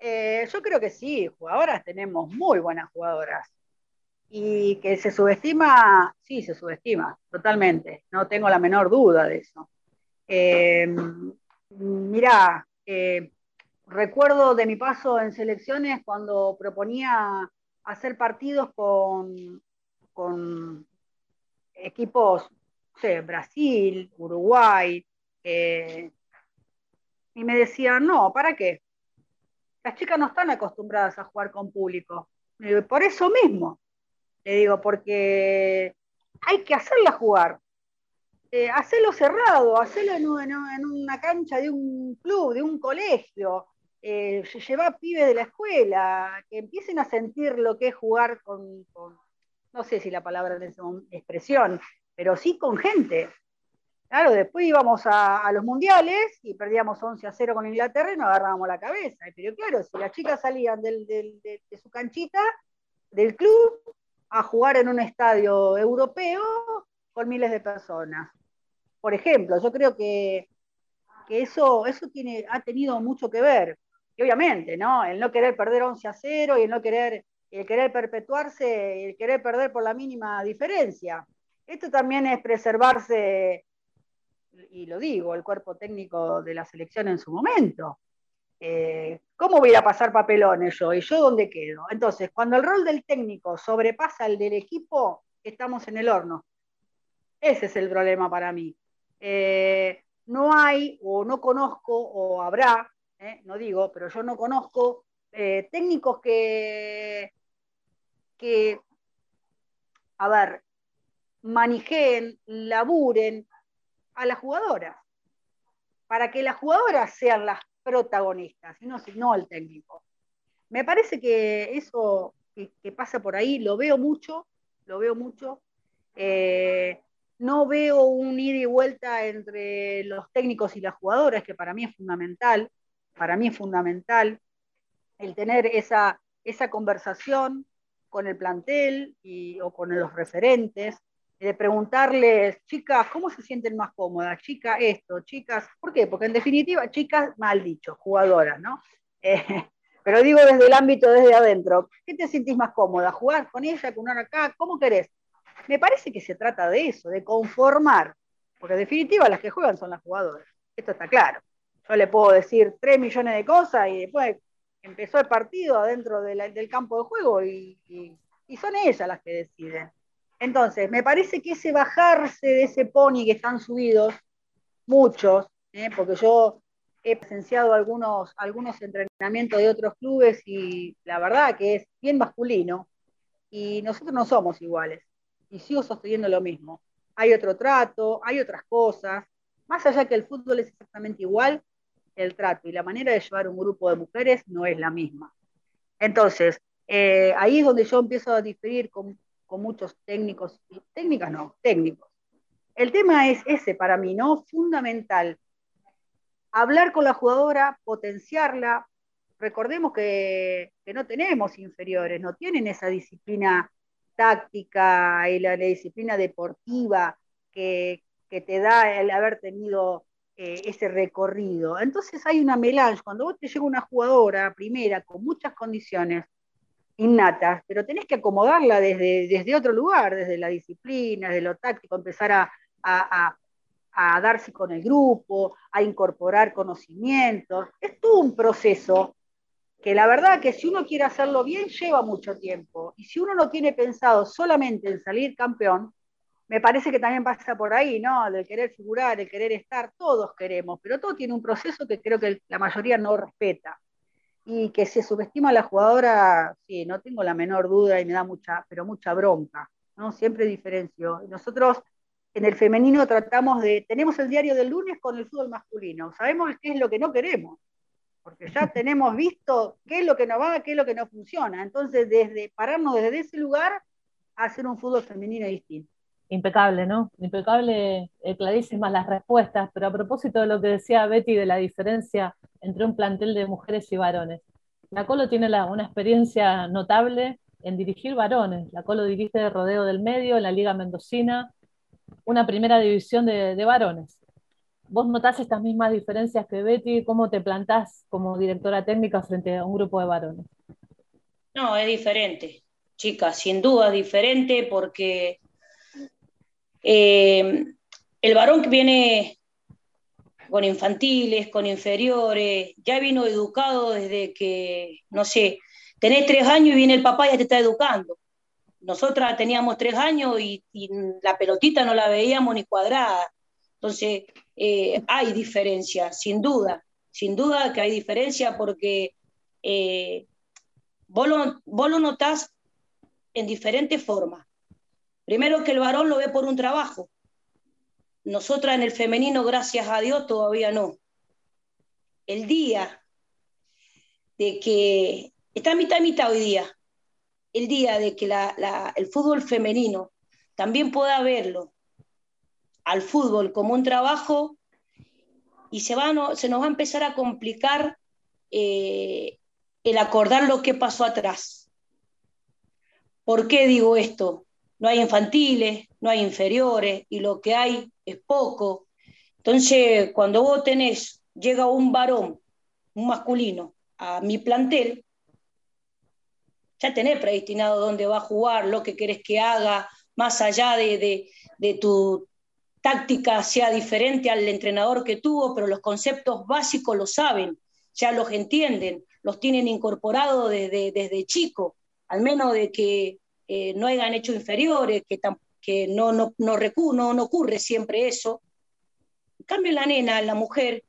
yo creo que sí, jugadoras tenemos muy buenas jugadoras. Y que se subestima, sí, se subestima, totalmente. No tengo la menor duda de eso. Eh, mirá, eh, recuerdo de mi paso en selecciones cuando proponía hacer partidos con, con equipos, no sé, Brasil, Uruguay, eh, y me decían, no, ¿para qué? Las chicas no están acostumbradas a jugar con público. Por eso mismo, le digo, porque hay que hacerla jugar. Eh, hacerlo cerrado, hacerlo en, una cancha de un club, de un colegio, eh, llevar pibes de la escuela, que empiecen a sentir lo que es jugar con, no sé si la palabra es expresión, pero sí con gente. Claro, después íbamos a, los mundiales y perdíamos 11 a 0 con Inglaterra y nos agarrábamos la cabeza. Pero claro, si las chicas salían de su canchita, del club, a jugar en un estadio europeo con miles de personas. Por ejemplo, yo creo que, eso, eso tiene, ha tenido mucho que ver. Y obviamente, ¿no? El no querer perder 11 a 0 y el no querer, el querer perpetuarse y el querer perder por la mínima diferencia. Esto también es preservarse, y lo digo, el cuerpo técnico de la selección en su momento. Eh, ¿cómo voy a pasar papelones yo? ¿Y yo dónde quedo? Entonces, cuando el rol del técnico sobrepasa el del equipo, estamos en el horno. Ese es el problema para mí. Eh, no hay, o no conozco, o habrá, eh, no digo, pero yo no conozco técnicos que, que, a ver, manejen, laburen a las jugadoras, para que las jugadoras sean las protagonistas, sino, sino el técnico. Me parece que eso que, pasa por ahí lo veo mucho, lo veo mucho. Eh, no veo un ida y vuelta entre los técnicos y las jugadoras, que para mí es fundamental, para mí es fundamental el tener esa, esa conversación con el plantel o con los referentes, de preguntarles, chicas, ¿cómo se sienten más cómodas? Chica, esto, chicas, ¿por qué? Porque en definitiva, chicas, mal dicho, jugadoras, ¿no? [laughs] Eh, pero digo desde el ámbito, desde adentro, ¿qué te sentís más cómoda? ¿Jugar con ella, con una acá? ¿Cómo querés? Me parece que se trata de eso, de conformar, porque en definitiva las que juegan son las jugadoras, esto está claro. Yo le puedo decir tres millones de cosas y después empezó el partido adentro del campo de juego y, son ellas las que deciden. Entonces, me parece que ese bajarse de ese pony que están subidos, muchos, ¿eh? porque yo he presenciado algunos, algunos entrenamientos de otros clubes y la verdad que es bien masculino y nosotros no somos iguales y sigo sosteniendo lo mismo. Hay otro trato, hay otras cosas, más allá que el fútbol es exactamente igual, el trato y la manera de llevar un grupo de mujeres no es la misma. Entonces, eh, ahí es donde yo empiezo a diferir con, muchos técnicos, técnicas no, técnicos. El tema es ese para mí, ¿no? Fundamental. Hablar con la jugadora, potenciarla. Recordemos que, no tenemos inferiores, no tienen esa disciplina táctica y la, disciplina deportiva que, que te da el haber tenido eh, ese recorrido. Entonces hay una melange, cuando vos te llega una jugadora primera con muchas condiciones innatas, pero tenés que acomodarla desde, desde otro lugar, desde la disciplina, desde lo táctico, empezar a, a, a, darse con el grupo, a incorporar conocimientos. Es todo un proceso que la verdad que si uno quiere hacerlo bien lleva mucho tiempo. Y si uno no tiene pensado solamente en salir campeón, me parece que también pasa por ahí, ¿no? De querer figurar, el querer estar, todos queremos, pero todo tiene un proceso que creo que la mayoría no respeta. Y que se subestima a la jugadora, sí, no tengo la menor duda y me da mucha, pero mucha bronca, ¿no? Siempre diferencio. Nosotros en el femenino tratamos de, tenemos el diario del lunes con el fútbol masculino, sabemos qué es lo que no queremos, porque ya [laughs] tenemos visto qué es lo que no va, qué es lo que no funciona. Entonces, desde pararnos desde ese lugar a hacer un fútbol femenino distinto impecable, ¿no? Impecable, eh, clarísimas las respuestas, pero a propósito de lo que decía Betty de la diferencia entre un plantel de mujeres y varones, la Colo tiene una experiencia notable en dirigir varones. La Colo dirige el Rodeo del Medio, la Liga Mendocina, una primera división de, de varones. ¿Vos notás estas mismas diferencias que Betty? ¿Cómo te plantás como directora técnica frente a un grupo de varones? No, es diferente, chicas, sin duda diferente porque eh, el varón que viene con infantiles, con inferiores, ya vino educado desde que, no sé, tenés tres años y viene el papá y ya te está educando. Nosotras teníamos tres años y, la pelotita no la veíamos ni cuadrada. Entonces, eh, hay diferencia, sin duda, sin duda que hay diferencia porque eh, lo, vos lo notás en diferentes formas. Primero que el varón lo ve por un trabajo. Nosotras en el femenino, gracias a Dios, todavía no. El día de que, está mitad y mitad hoy día, el día de que el fútbol femenino también pueda verlo al fútbol como un trabajo y se, va, se nos va a empezar a complicar eh, el acordar lo que pasó atrás. ¿Por qué digo esto? no hay infantiles, no hay inferiores y lo que hay es poco. Entonces, cuando vos tenés, llega un varón, un masculino, a mi plantel, ya tenés predestinado dónde va a jugar, lo que querés que haga, más allá de, tu táctica sea diferente al entrenador que tuvo, pero los conceptos básicos los saben, ya los entienden, los tienen incorporados desde, desde chico, al menos de que eh, no hayan hecho inferiores, que, que no, no, no, no, ocurre siempre eso. En cambio, la nena, la mujer,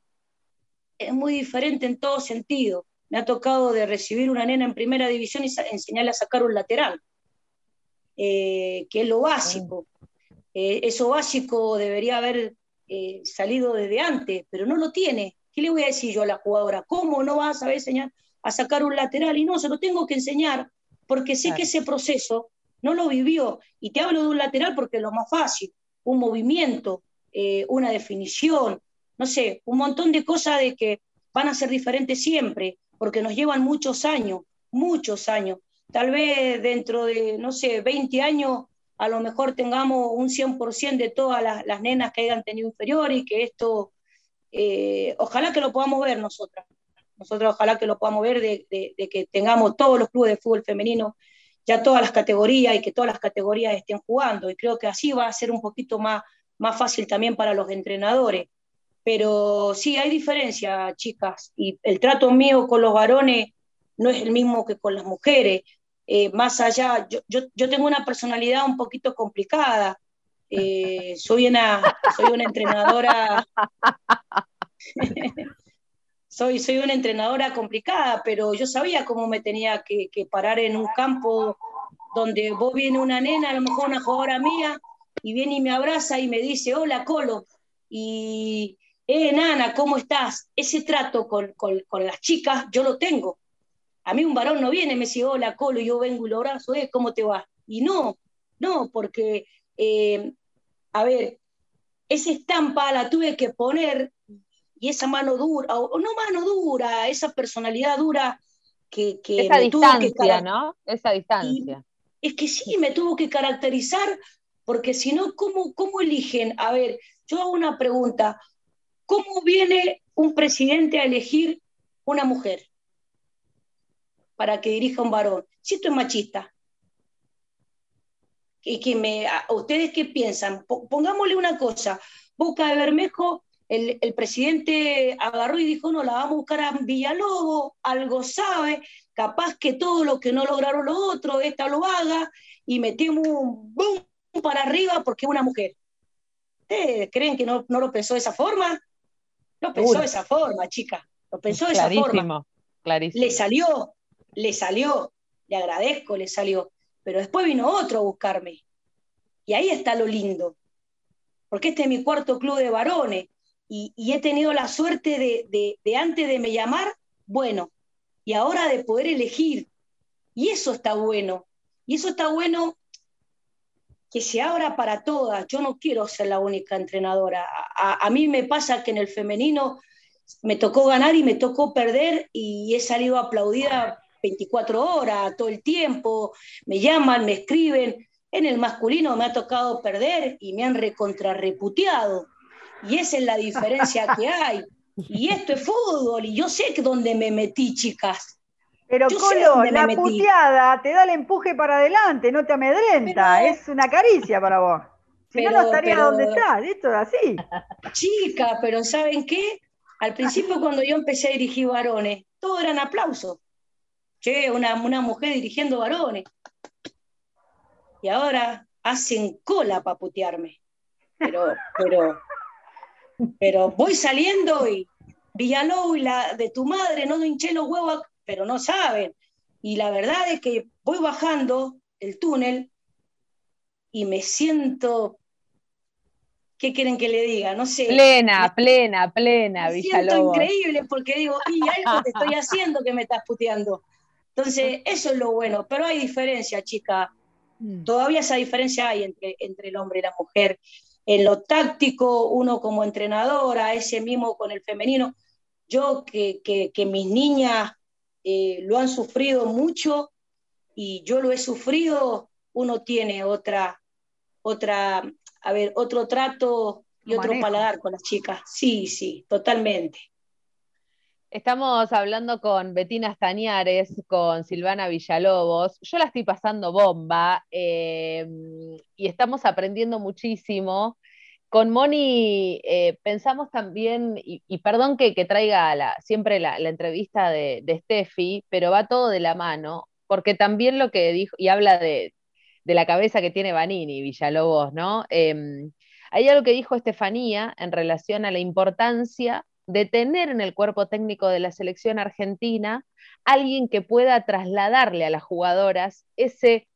es muy diferente en todo sentido. Me ha tocado de recibir una nena en primera división y enseñarle a sacar un lateral, eh, que es lo básico. Eh, eso básico debería haber salido desde antes, pero no lo tiene. ¿Qué le voy a decir yo a la jugadora? ¿Cómo no vas a saber enseñar a sacar un lateral? Y no, se lo tengo que enseñar porque sé que ese proceso no lo vivió. Y te hablo de un lateral porque es lo más fácil, un movimiento, eh, una definición, no sé, un montón de cosas de que van a ser diferentes siempre, porque nos llevan muchos años, muchos años. Tal vez dentro de, no sé, 20 años, a lo mejor tengamos un 100% de todas las, nenas que hayan tenido inferior y que esto, eh, ojalá que lo podamos ver nosotras nosotros ojalá que lo podamos ver de, que tengamos todos los clubes de fútbol femenino ya todas las categorías y que todas las categorías estén jugando. Y creo que así va a ser un poquito más, más fácil también para los entrenadores. Pero sí, hay diferencia, chicas. Y el trato mío con los varones no es el mismo que con las mujeres. Eh, más allá, yo, yo, tengo una personalidad un poquito complicada. Eh, soy, una, soy una entrenadora. [laughs] soy, soy una entrenadora complicada, pero yo sabía cómo me tenía que, que, parar en un campo donde vos viene una nena, a lo mejor una jugadora mía, y viene y me abraza y me dice, hola Colo, y, eh, Nana, ¿cómo estás? Ese trato con, con, con las chicas yo lo tengo. A mí un varón no viene, me dice, hola, Colo, yo vengo y lo abrazo, eh, ¿cómo te va? Y no, no, porque, eh, a ver, esa estampa la tuve que poner y esa mano dura, o no mano dura, esa personalidad dura que, que esa distancia, ¿no? Esa distancia. Y es que sí, me tuvo que caracterizar, porque si no, ¿cómo, ¿cómo eligen? A ver, yo hago una pregunta, ¿cómo viene un presidente a elegir una mujer? para que dirija un varón. Si esto es machista. Y que me, ¿Ustedes qué piensan? Pongámosle una cosa. Boca de Bermejo, el, el, presidente agarró y dijo, no, la vamos a buscar a Villalobos, algo sabe, capaz que todo lo que no lograron los otros, esta lo haga, y metemos un boom para arriba porque es una mujer. ¿Ustedes creen que no, no lo pensó de esa forma? Lo pensó de esa forma, chica. Lo pensó de esa forma. Clarísimo. Le salió, le salió, le agradezco, le salió, pero después vino otro a buscarme. Y ahí está lo lindo, porque este es mi cuarto club de varones y, he tenido la suerte de, antes de me llamar, bueno, y ahora de poder elegir. Y eso está bueno. Y eso está bueno que se abra para todas. Yo no quiero ser la única entrenadora. A, a mí me pasa que en el femenino me tocó ganar y me tocó perder y he salido aplaudida 24 horas, todo el tiempo, me llaman, me escriben. En el masculino me ha tocado perder y me han recontrarreputeado. Y esa es la diferencia que hay. Y esto es fútbol, y yo sé que dónde me metí, chicas. Pero yo Colo, la puteada te da el empuje para adelante, no te amedrenta, pero, es una caricia para vos. Si pero, no, no estaría pero, donde estás, esto es así. Chica, pero ¿saben qué? Al principio cuando yo empecé a dirigir varones, todo eran aplausos che, una, una mujer dirigiendo varones. Y ahora hacen cola para putearme. Pero, pero, pero voy saliendo y Villalobos y la de tu madre no hinché los huevos, pero no saben. Y la verdad es que voy bajando el túnel y me siento ¿Qué quieren que le diga? No sé. Plena, plena, plena, me Siento increíble porque digo, y algo te estoy haciendo que me estás puteando. Entonces, eso es lo bueno, pero hay diferencia, chica. Mm. Todavía esa diferencia hay entre, entre el hombre y la mujer. En lo táctico, uno como entrenadora, ese mismo con el femenino. Yo que, que, que mis niñas eh, lo han sufrido mucho y yo lo he sufrido, uno tiene otra, otra, a ver, otro trato y otro paladar con las chicas. Sí, sí, totalmente. Estamos hablando con Betina Stañares, con Silvana Villalobos. Yo la estoy pasando bomba eh, y estamos aprendiendo muchísimo. Con Moni eh, pensamos también, y, perdón que, traiga siempre la, entrevista de, de, Steffi, pero va todo de la mano, porque también lo que dijo, y habla de, la cabeza que tiene Vanini, Villalobos, ¿no? Eh, hay algo que dijo Estefanía en relación a la importancia de tener en el cuerpo técnico de la selección argentina alguien que pueda trasladarle a las jugadoras ese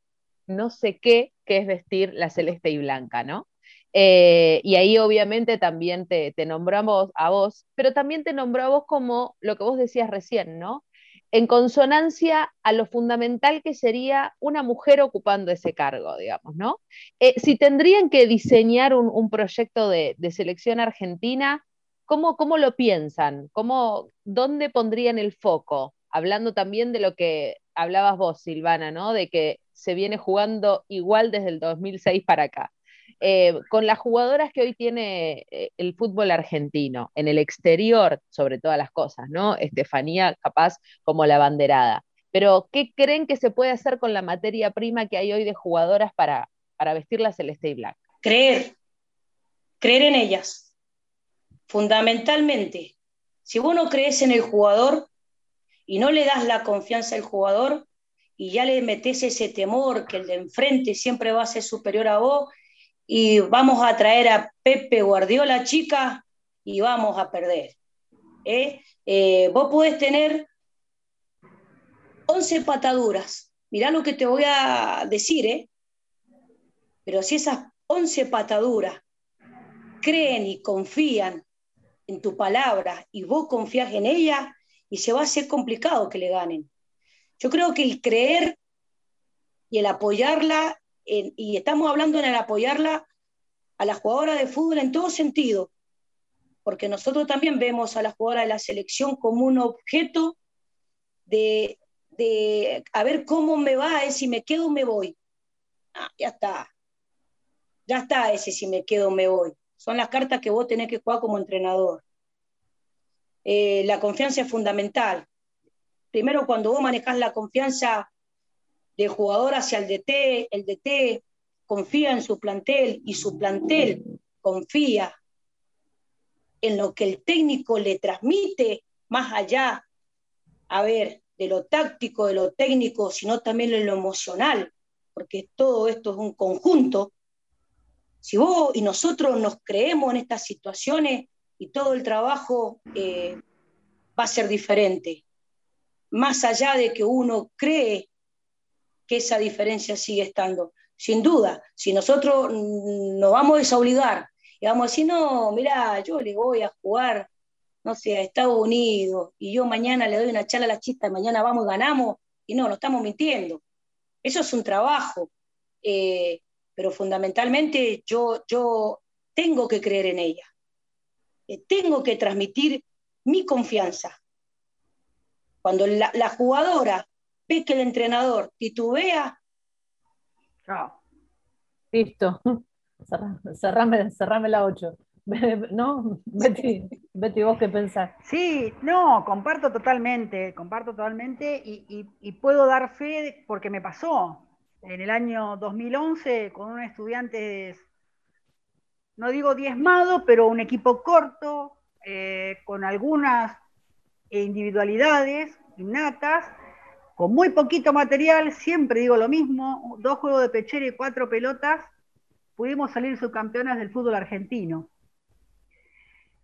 no sé qué que es vestir la celeste y blanca, ¿no? Eh, y ahí obviamente también te, te vos, a vos, pero también te nombró a vos como lo que vos decías recién, ¿no? En consonancia a lo fundamental que sería una mujer ocupando ese cargo, digamos, ¿no? Eh, si tendrían que diseñar un, un proyecto de, de selección argentina, ¿Cómo, ¿Cómo, lo piensan? ¿Cómo, ¿Dónde pondrían el foco? Hablando también de lo que hablabas vos, Silvana, ¿no? De que se viene jugando igual desde el 2006 para acá. Eh, con las jugadoras que hoy tiene eh, el fútbol argentino, en el exterior, sobre todas las cosas, ¿no? Estefanía, capaz como la banderada. pero ¿qué creen que se puede hacer con la materia prima que hay hoy de jugadoras para, para vestir la celeste y black? Creer, creer en ellas, fundamentalmente. Si vos no crees en el jugador y no le das la confianza al jugador y ya le metes ese temor que el de enfrente siempre va a ser superior a vos y vamos a traer a Pepe Guardiola, chica, y vamos a perder. ¿eh? Eh, vos podés tener 11 pataduras. Mirá lo que te voy a decir, ¿eh? Pero si esas 11 pataduras creen y confían en tu palabra y vos confías en ella, y se va a hacer complicado que le ganen. Yo creo que el creer y el apoyarla y estamos hablando en el apoyarla a la jugadora de fútbol en todo sentido, porque nosotros también vemos a la jugadora de la selección como un objeto de, a ver cómo me va, si me quedo me voy. Ah, ya está. Ya está ese si me quedo me voy. Son las cartas que vos tenés que jugar como entrenador. Eh, la confianza es fundamental. Primero, cuando vos manejás la confianza de jugador hacia el DT, el DT confía en su plantel y su plantel confía en lo que el técnico le transmite, más allá, a ver, de lo táctico, de lo técnico, sino también en lo emocional, porque todo esto es un conjunto. Si vos y nosotros nos creemos en estas situaciones y todo el trabajo eh, va a ser diferente, más allá de que uno cree que esa diferencia sigue estando. Sin duda, si nosotros nos vamos a desobligar y vamos a decir, no, mira, yo le voy a jugar, no sé, a Estados Unidos y yo mañana le doy una charla a la chista y mañana vamos y ganamos, y no, no estamos mintiendo. Eso es un trabajo, eh, pero fundamentalmente yo, yo tengo que creer en ella, eh, tengo que transmitir mi confianza. Cuando la, la jugadora ve que el entrenador titubea. Chao. Listo. [laughs] Cerrame, cerrame la 8. [laughs] ¿No? Betty, Betty, ¿vos qué pensás? Sí, no, comparto totalmente, comparto totalmente y, y, puedo dar fe porque me pasó. En el año 2011, con un estudiante, no digo diezmado, pero un equipo corto, eh, con algunas individualidades innatas, con muy poquito material, siempre digo lo mismo, dos juegos de pechera y cuatro pelotas, pudimos salir subcampeonas del fútbol argentino.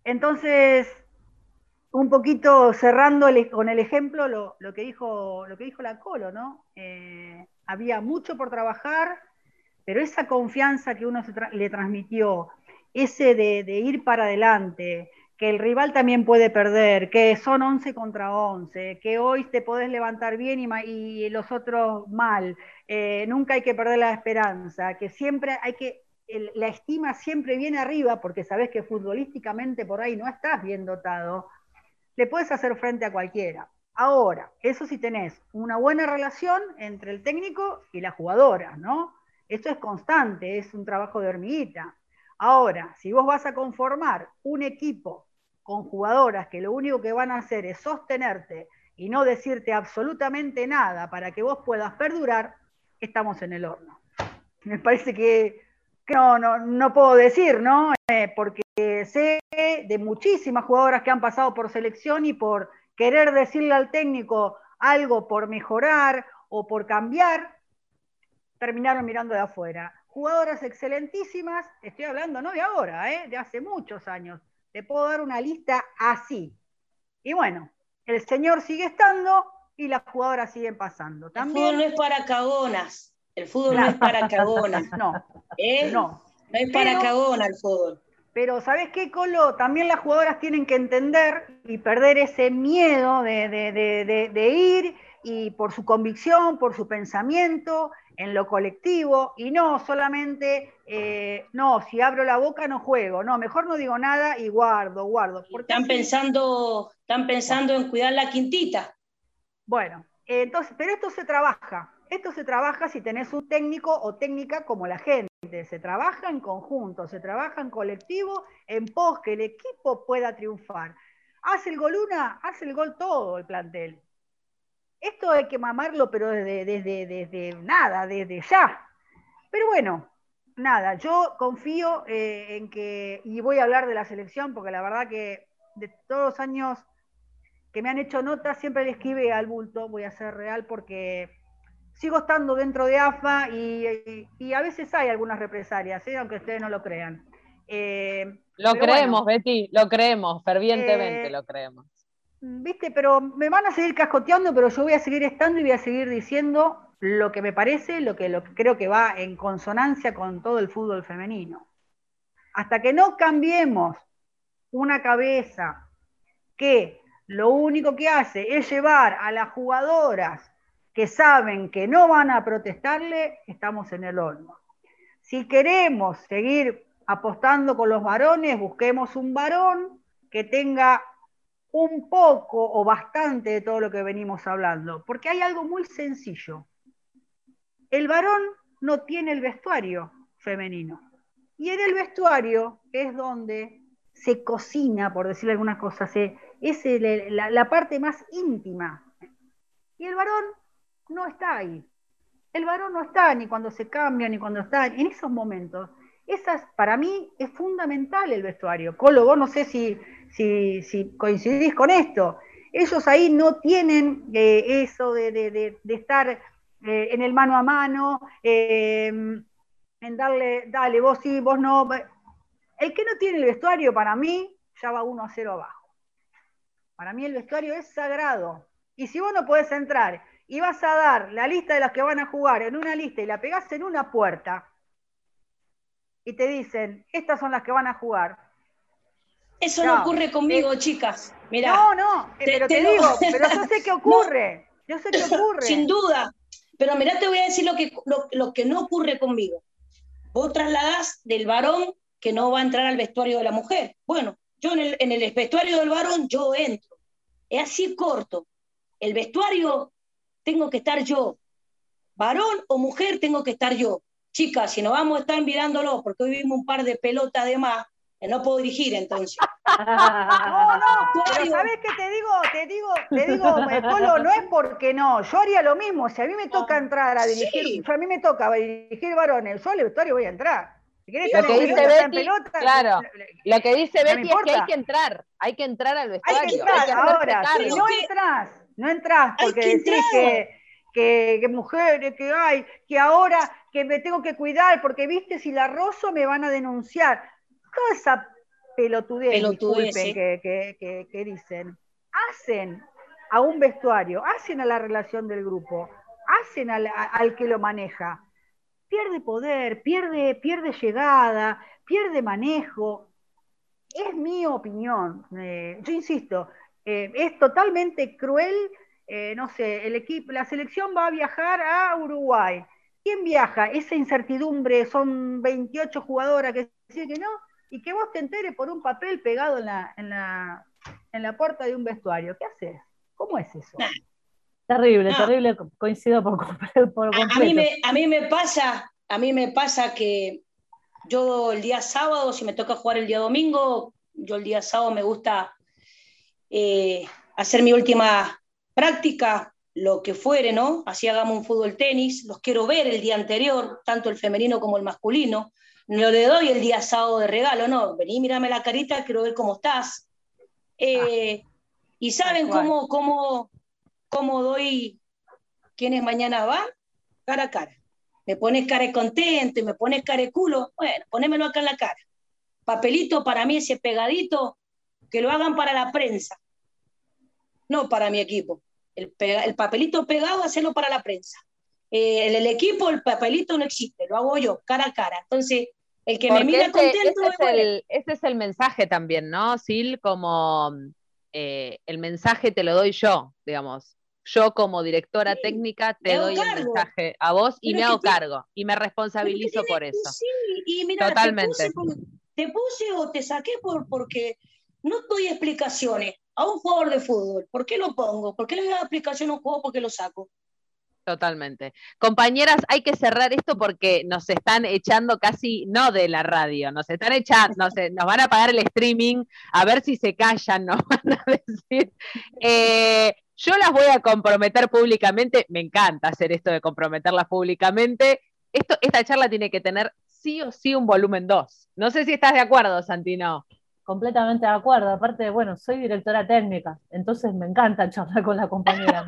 Entonces, un poquito cerrando con el ejemplo lo, que dijo, lo que dijo la Colo, ¿no? Eh, había mucho por trabajar, pero esa confianza que uno le transmitió, ese de, ir para adelante, que el rival también puede perder, que son 11 contra 11, que hoy te podés levantar bien y, los otros mal. Eh, nunca hay que perder la esperanza, que siempre hay que, la estima siempre viene arriba porque sabes que futbolísticamente por ahí no estás bien dotado, le puedes hacer frente a cualquiera. Ahora, eso si tenés una buena relación entre el técnico y la jugadora, ¿no? Esto es constante, es un trabajo de hormiguita. Ahora, si vos vas a conformar un equipo con jugadoras que lo único que van a hacer es sostenerte y no decirte absolutamente nada para que vos puedas perdurar, estamos en el horno. Me parece que, no, no, puedo decir, ¿no? Eh, porque sé de muchísimas jugadoras que han pasado por selección y por querer decirle al técnico algo por mejorar o por cambiar, terminaron mirando de afuera. Jugadoras excelentísimas, estoy hablando no de ahora, ¿eh? de hace muchos años, te puedo dar una lista así. Y bueno, el señor sigue estando y las jugadoras siguen pasando. También, el fútbol no es para cagonas. El fútbol no es para [laughs] cagonas. no, ¿Eh? no. No es para cagonas el fútbol. Pero ¿sabes qué, Colo? También las jugadoras tienen que entender y perder ese miedo de, de ir y por su convicción, por su pensamiento, en lo colectivo y no solamente, eh, no, si abro la boca no juego, no, mejor no digo nada y guardo, guardo. Están pensando, están pensando en cuidar la quintita. Bueno, entonces, pero esto se trabaja, esto se trabaja si tenés un técnico o técnica como la gente, se trabaja en conjunto, se trabaja en colectivo, en pos que el equipo pueda triunfar. Hace el gol una, hace el gol todo el plantel. esto hay que mamarlo, pero desde, desde, desde nada, desde ya. Pero bueno, nada, yo confío eh, en que, y voy a hablar de la selección, porque la verdad que de todos los años que me han hecho notas, siempre le escribe al bulto, voy a ser real, porque sigo estando dentro de AFA y, a veces hay algunas represalias, ¿eh? aunque ustedes no lo crean. Eh, lo creemos, Betty, lo creemos, fervientemente lo creemos. Viste, pero me van a seguir cascoteando, pero yo voy a seguir estando y voy a seguir diciendo lo que me parece, lo que, lo que creo que va en consonancia con todo el fútbol femenino. Hasta que no cambiemos una cabeza que lo único que hace es llevar a las jugadoras que saben que no van a protestarle, estamos en el horno. Si queremos seguir apostando con los varones, busquemos un varón que tenga un poco o bastante de todo lo que venimos hablando, porque hay algo muy sencillo. El varón no tiene el vestuario femenino. Y en el vestuario es donde se cocina, por decirle alguna cosa, es la, la parte más íntima. Y el varón no está ahí. El varón no está ni cuando se cambia, ni cuando está en esos momentos. Esas, para mí, es fundamental el vestuario. Colo, vos no sé si, si, coincidís con esto. Ellos ahí no tienen eh, eso de, estar eh, en el mano a mano, eh, en darle, dale, vos sí, vos no. El que no tiene el vestuario, para mí, ya va uno a cero abajo. Para mí el vestuario es sagrado. Y si vos no podés entrar y vas a dar la lista de las que van a jugar en una lista y la pegás en una puerta y te dicen, estas son las que van a jugar. Eso no, ocurre conmigo, chicas. Mirá, no, no, pero te, digo, [laughs] pero yo sé que ocurre. Yo sé que [laughs] ocurre. Sin duda. Pero mirá, te voy a decir lo que, lo, que no ocurre conmigo. Vos trasladás del varón que no va a entrar al vestuario de la mujer. Bueno, yo en el, en el vestuario del varón yo entro. Es así corto. El vestuario tengo que estar yo. Varón o mujer, tengo que estar yo. Chicas, si nos vamos a estar mirándolo, porque hoy vimos un par de pelotas de más, que no puedo dirigir entonces. [laughs] no, no, pero ¿sabes qué te digo? Te digo, te digo, Polo, no es porque no, yo haría lo mismo, si a mí me toca entrar a dirigir, a mí me toca dirigir varones, yo al vestuario voy a entrar. Si lo que dice Betty, claro, lo que dice Betty es que hay que entrar, hay que entrar al vestuario. Hay que entrar, ahora, si no entras, no entras porque decís que, que, que, mujeres que hay, que ahora que me tengo que cuidar, porque viste, si la rozo me van a denunciar. Toda esa pelotudez, que, dicen, hacen a un vestuario, hacen a la relación del grupo, hacen al, que lo maneja. Pierde poder, pierde, pierde llegada, pierde manejo. Es mi opinión. Eh, yo insisto, eh, es totalmente cruel, eh, no sé, el equipo, la selección va a viajar a Uruguay. ¿Quién viaja? Esa incertidumbre, son 28 jugadoras que dicen que no, y que vos te enteres por un papel pegado en la, en la, en la puerta de un vestuario. ¿Qué haces? ¿Cómo es eso? Terrible, terrible, coincido por, [laughs] por completo. A mí, me, a mí me pasa, a mí me pasa que yo el día sábado, si me toca jugar el día domingo, yo el día sábado me gusta eh, hacer mi última práctica, lo que fuere, ¿no? Así hagamos un fútbol tenis, los quiero ver el día anterior, tanto el femenino como el masculino. No le doy el día sábado de regalo, no, vení, mírame la carita, quiero ver cómo estás. Eh, y saben cómo, cómo, cómo doy quienes mañana van, cara a cara. Me pones cara contento y me pones cara de culo, bueno, ponémelo acá en la cara. Papelito para mí, ese pegadito, que lo hagan para la prensa, no para mi equipo. El, papelito pegado, hacerlo para la prensa. Eh, el, equipo, el papelito no existe, lo hago yo, cara a cara. Entonces, el que me mira contento. Ese es, el, ese es el mensaje también, ¿no, Sil? Como eh, el mensaje te lo doy yo, digamos. Yo como directora técnica te doy el mensaje a vos y me hago cargo y me responsabilizo por eso. Sí, y mira, Totalmente. Te puse, o te saqué por, porque no doy explicaciones a un jugador de fútbol. ¿Por qué lo pongo? ¿Por qué le doy explicación a un juego? ¿Por qué lo saco? Totalmente. Compañeras, hay que cerrar esto porque nos están echando casi, no de la radio, nos están echando, no sé, nos van a pagar el streaming, a ver si se callan, [laughs] nos van a decir. Eh, yo la las voy a comprometer públicamente. Me encanta hacer esto de comprometerlas públicamente. Esto, esta charla tiene que tener sí o sí un volumen 2. No sé si estás de acuerdo, Santino. Completamente de acuerdo. Aparte, bueno, soy directora técnica, entonces me encanta [laughs] charlar con la compañera.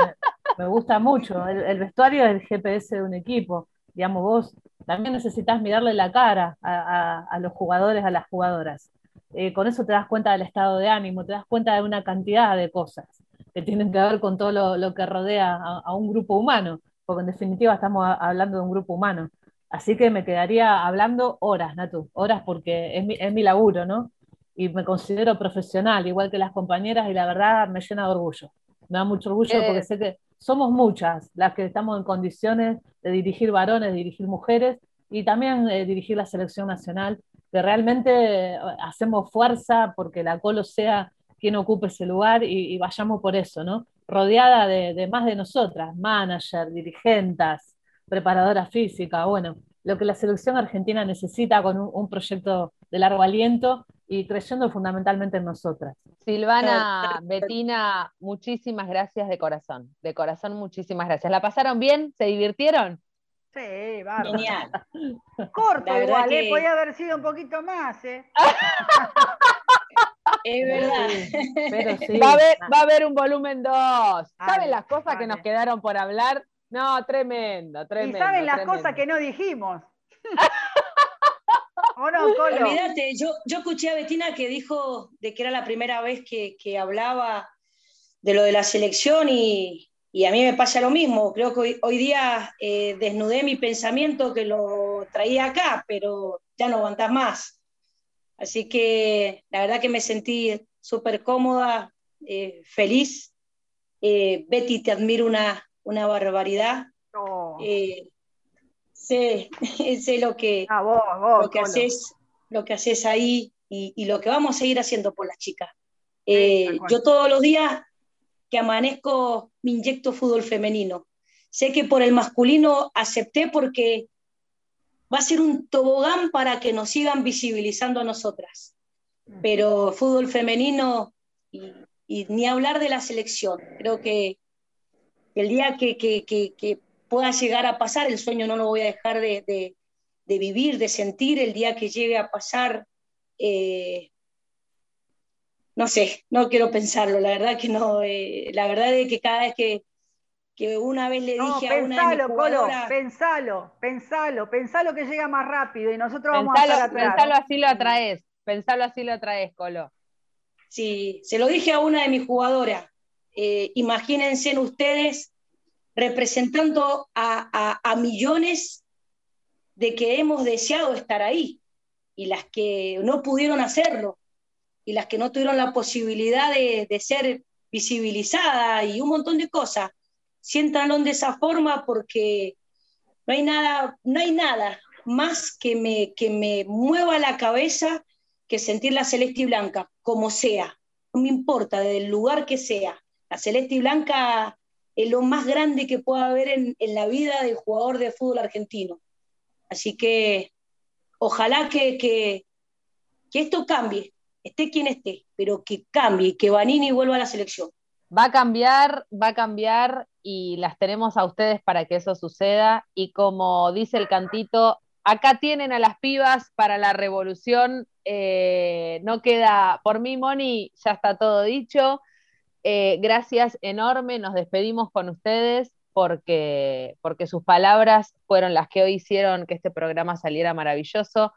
me, gusta mucho. El, vestuario es el GPS de un equipo. Digamos, vos también necesitas mirarle la cara a, los jugadores, a las jugadoras. Eh, con eso te das cuenta del estado de ánimo, te das cuenta de una cantidad de cosas que tienen que ver con todo lo, que rodea a, un grupo humano, porque en definitiva estamos hablando de un grupo humano. Así que me quedaría hablando horas, Natu, horas porque es mi, es mi laburo, ¿no? Y me considero profesional, igual que las compañeras, y la verdad me llena de orgullo. Me da mucho orgullo porque eh. sé que somos muchas las que estamos en condiciones de dirigir varones, de dirigir mujeres y también eh, dirigir la selección nacional, que realmente eh, hacemos fuerza porque la Colo sea quien ocupe ese lugar y, vayamos por eso, ¿no? Rodeada de, más de nosotras, manager, dirigentes, preparadora física, bueno, lo que la selección argentina necesita con un, proyecto de largo aliento y creyendo fundamentalmente en nosotras. Silvana, Betina, muchísimas gracias de corazón, de corazón muchísimas gracias. ¿La pasaron bien? ¿Se divirtieron? Sí, bárbaro. Genial. [laughs] Corto igual, ¿eh? podía haber sido un poquito más, ¿eh? [laughs] Es verdad. va, a haber, un volumen 2. ¿Saben las cosas que nos quedaron por hablar? No, tremendo, tremendo. Y saben las cosas que no dijimos. [laughs] ¿O no, Olvídate, yo, yo escuché a Betina que dijo de que era la primera vez que, hablaba de lo de la selección y, a mí me pasa lo mismo. Creo que hoy, día eh, desnudé mi pensamiento que lo traía acá, pero ya no aguantas más. Así que la verdad que me sentí súper cómoda, eh, feliz. Eh, Betty, te admiro una, una barbaridad. Eh, sé, [laughs] sé, lo que, lo, que haces, lo que haces ahí y, lo que vamos a seguir haciendo por las chicas. yo todos los días que amanezco me inyecto fútbol femenino. Sé que por el masculino acepté porque va a ser un tobogán para que nos sigan visibilizando a nosotras. Pero fútbol femenino y, ni hablar de la selección. Creo que el día que, pueda llegar a pasar, el sueño no lo voy a dejar de, vivir, de sentir, el día que llegue a pasar, eh, no sé, no quiero pensarlo, la verdad que no, eh, la verdad es que cada vez que, que una vez le dije a una de mis jugadoras... pensalo, pensalo, pensalo que llega más rápido y nosotros vamos a estar atrás. Pensalo así lo atraes, pensalo así lo atraes, Colo. Sí, se lo dije a una de mis jugadoras. Eh, imagínense ustedes representando a, millones de que hemos deseado estar ahí y las que no pudieron hacerlo y las que no tuvieron la posibilidad de, ser visibilizadas y un montón de cosas siéntanlo de esa forma porque no hay nada, no hay nada más que me, que me mueva la cabeza que sentir la celeste y blanca, como sea, no me importa, desde el lugar que sea. La celeste y blanca es lo más grande que pueda haber en, la vida del jugador de fútbol argentino. Así que ojalá que, que, que esto cambie, esté quien esté, pero que cambie, que Vanini vuelva a la selección. Va a cambiar, va a cambiar y las tenemos a ustedes para que eso suceda. Y como dice el cantito, acá tienen a las pibas para la revolución. Eh, no queda, por mí, Moni, ya está todo dicho. Eh, gracias enorme, nos despedimos con ustedes porque, porque sus palabras fueron las que hoy hicieron que este programa saliera maravilloso.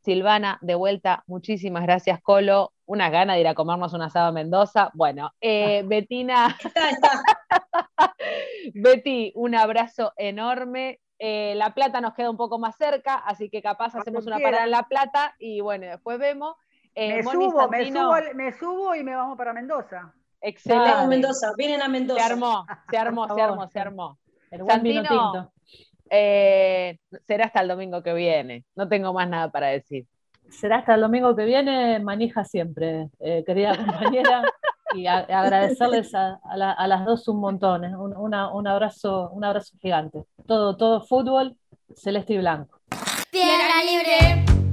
Silvana, de vuelta, muchísimas gracias, Colo. Una gana de ir a comernos un asado a Mendoza. Bueno, eh, Betina. [laughs] [laughs] Betty, un abrazo enorme. Eh, la Plata nos queda un poco más cerca, así que capaz hacemos una parada en La Plata y bueno, después vemos. Eh, me, subo, me, subo, y me vamos para Mendoza. Excelente. Mendoza, vienen a Mendoza. Se armó, se armó, se armó, se armó. Santino, eh, será hasta el domingo que viene. No tengo más nada para decir. Será hasta el domingo que viene, manija siempre, eh, querida compañera. [laughs] y agradecerles a, las dos un montón. ¿eh? Un, abrazo, un abrazo gigante. Todo, todo fútbol, celeste y blanco. Tierra libre.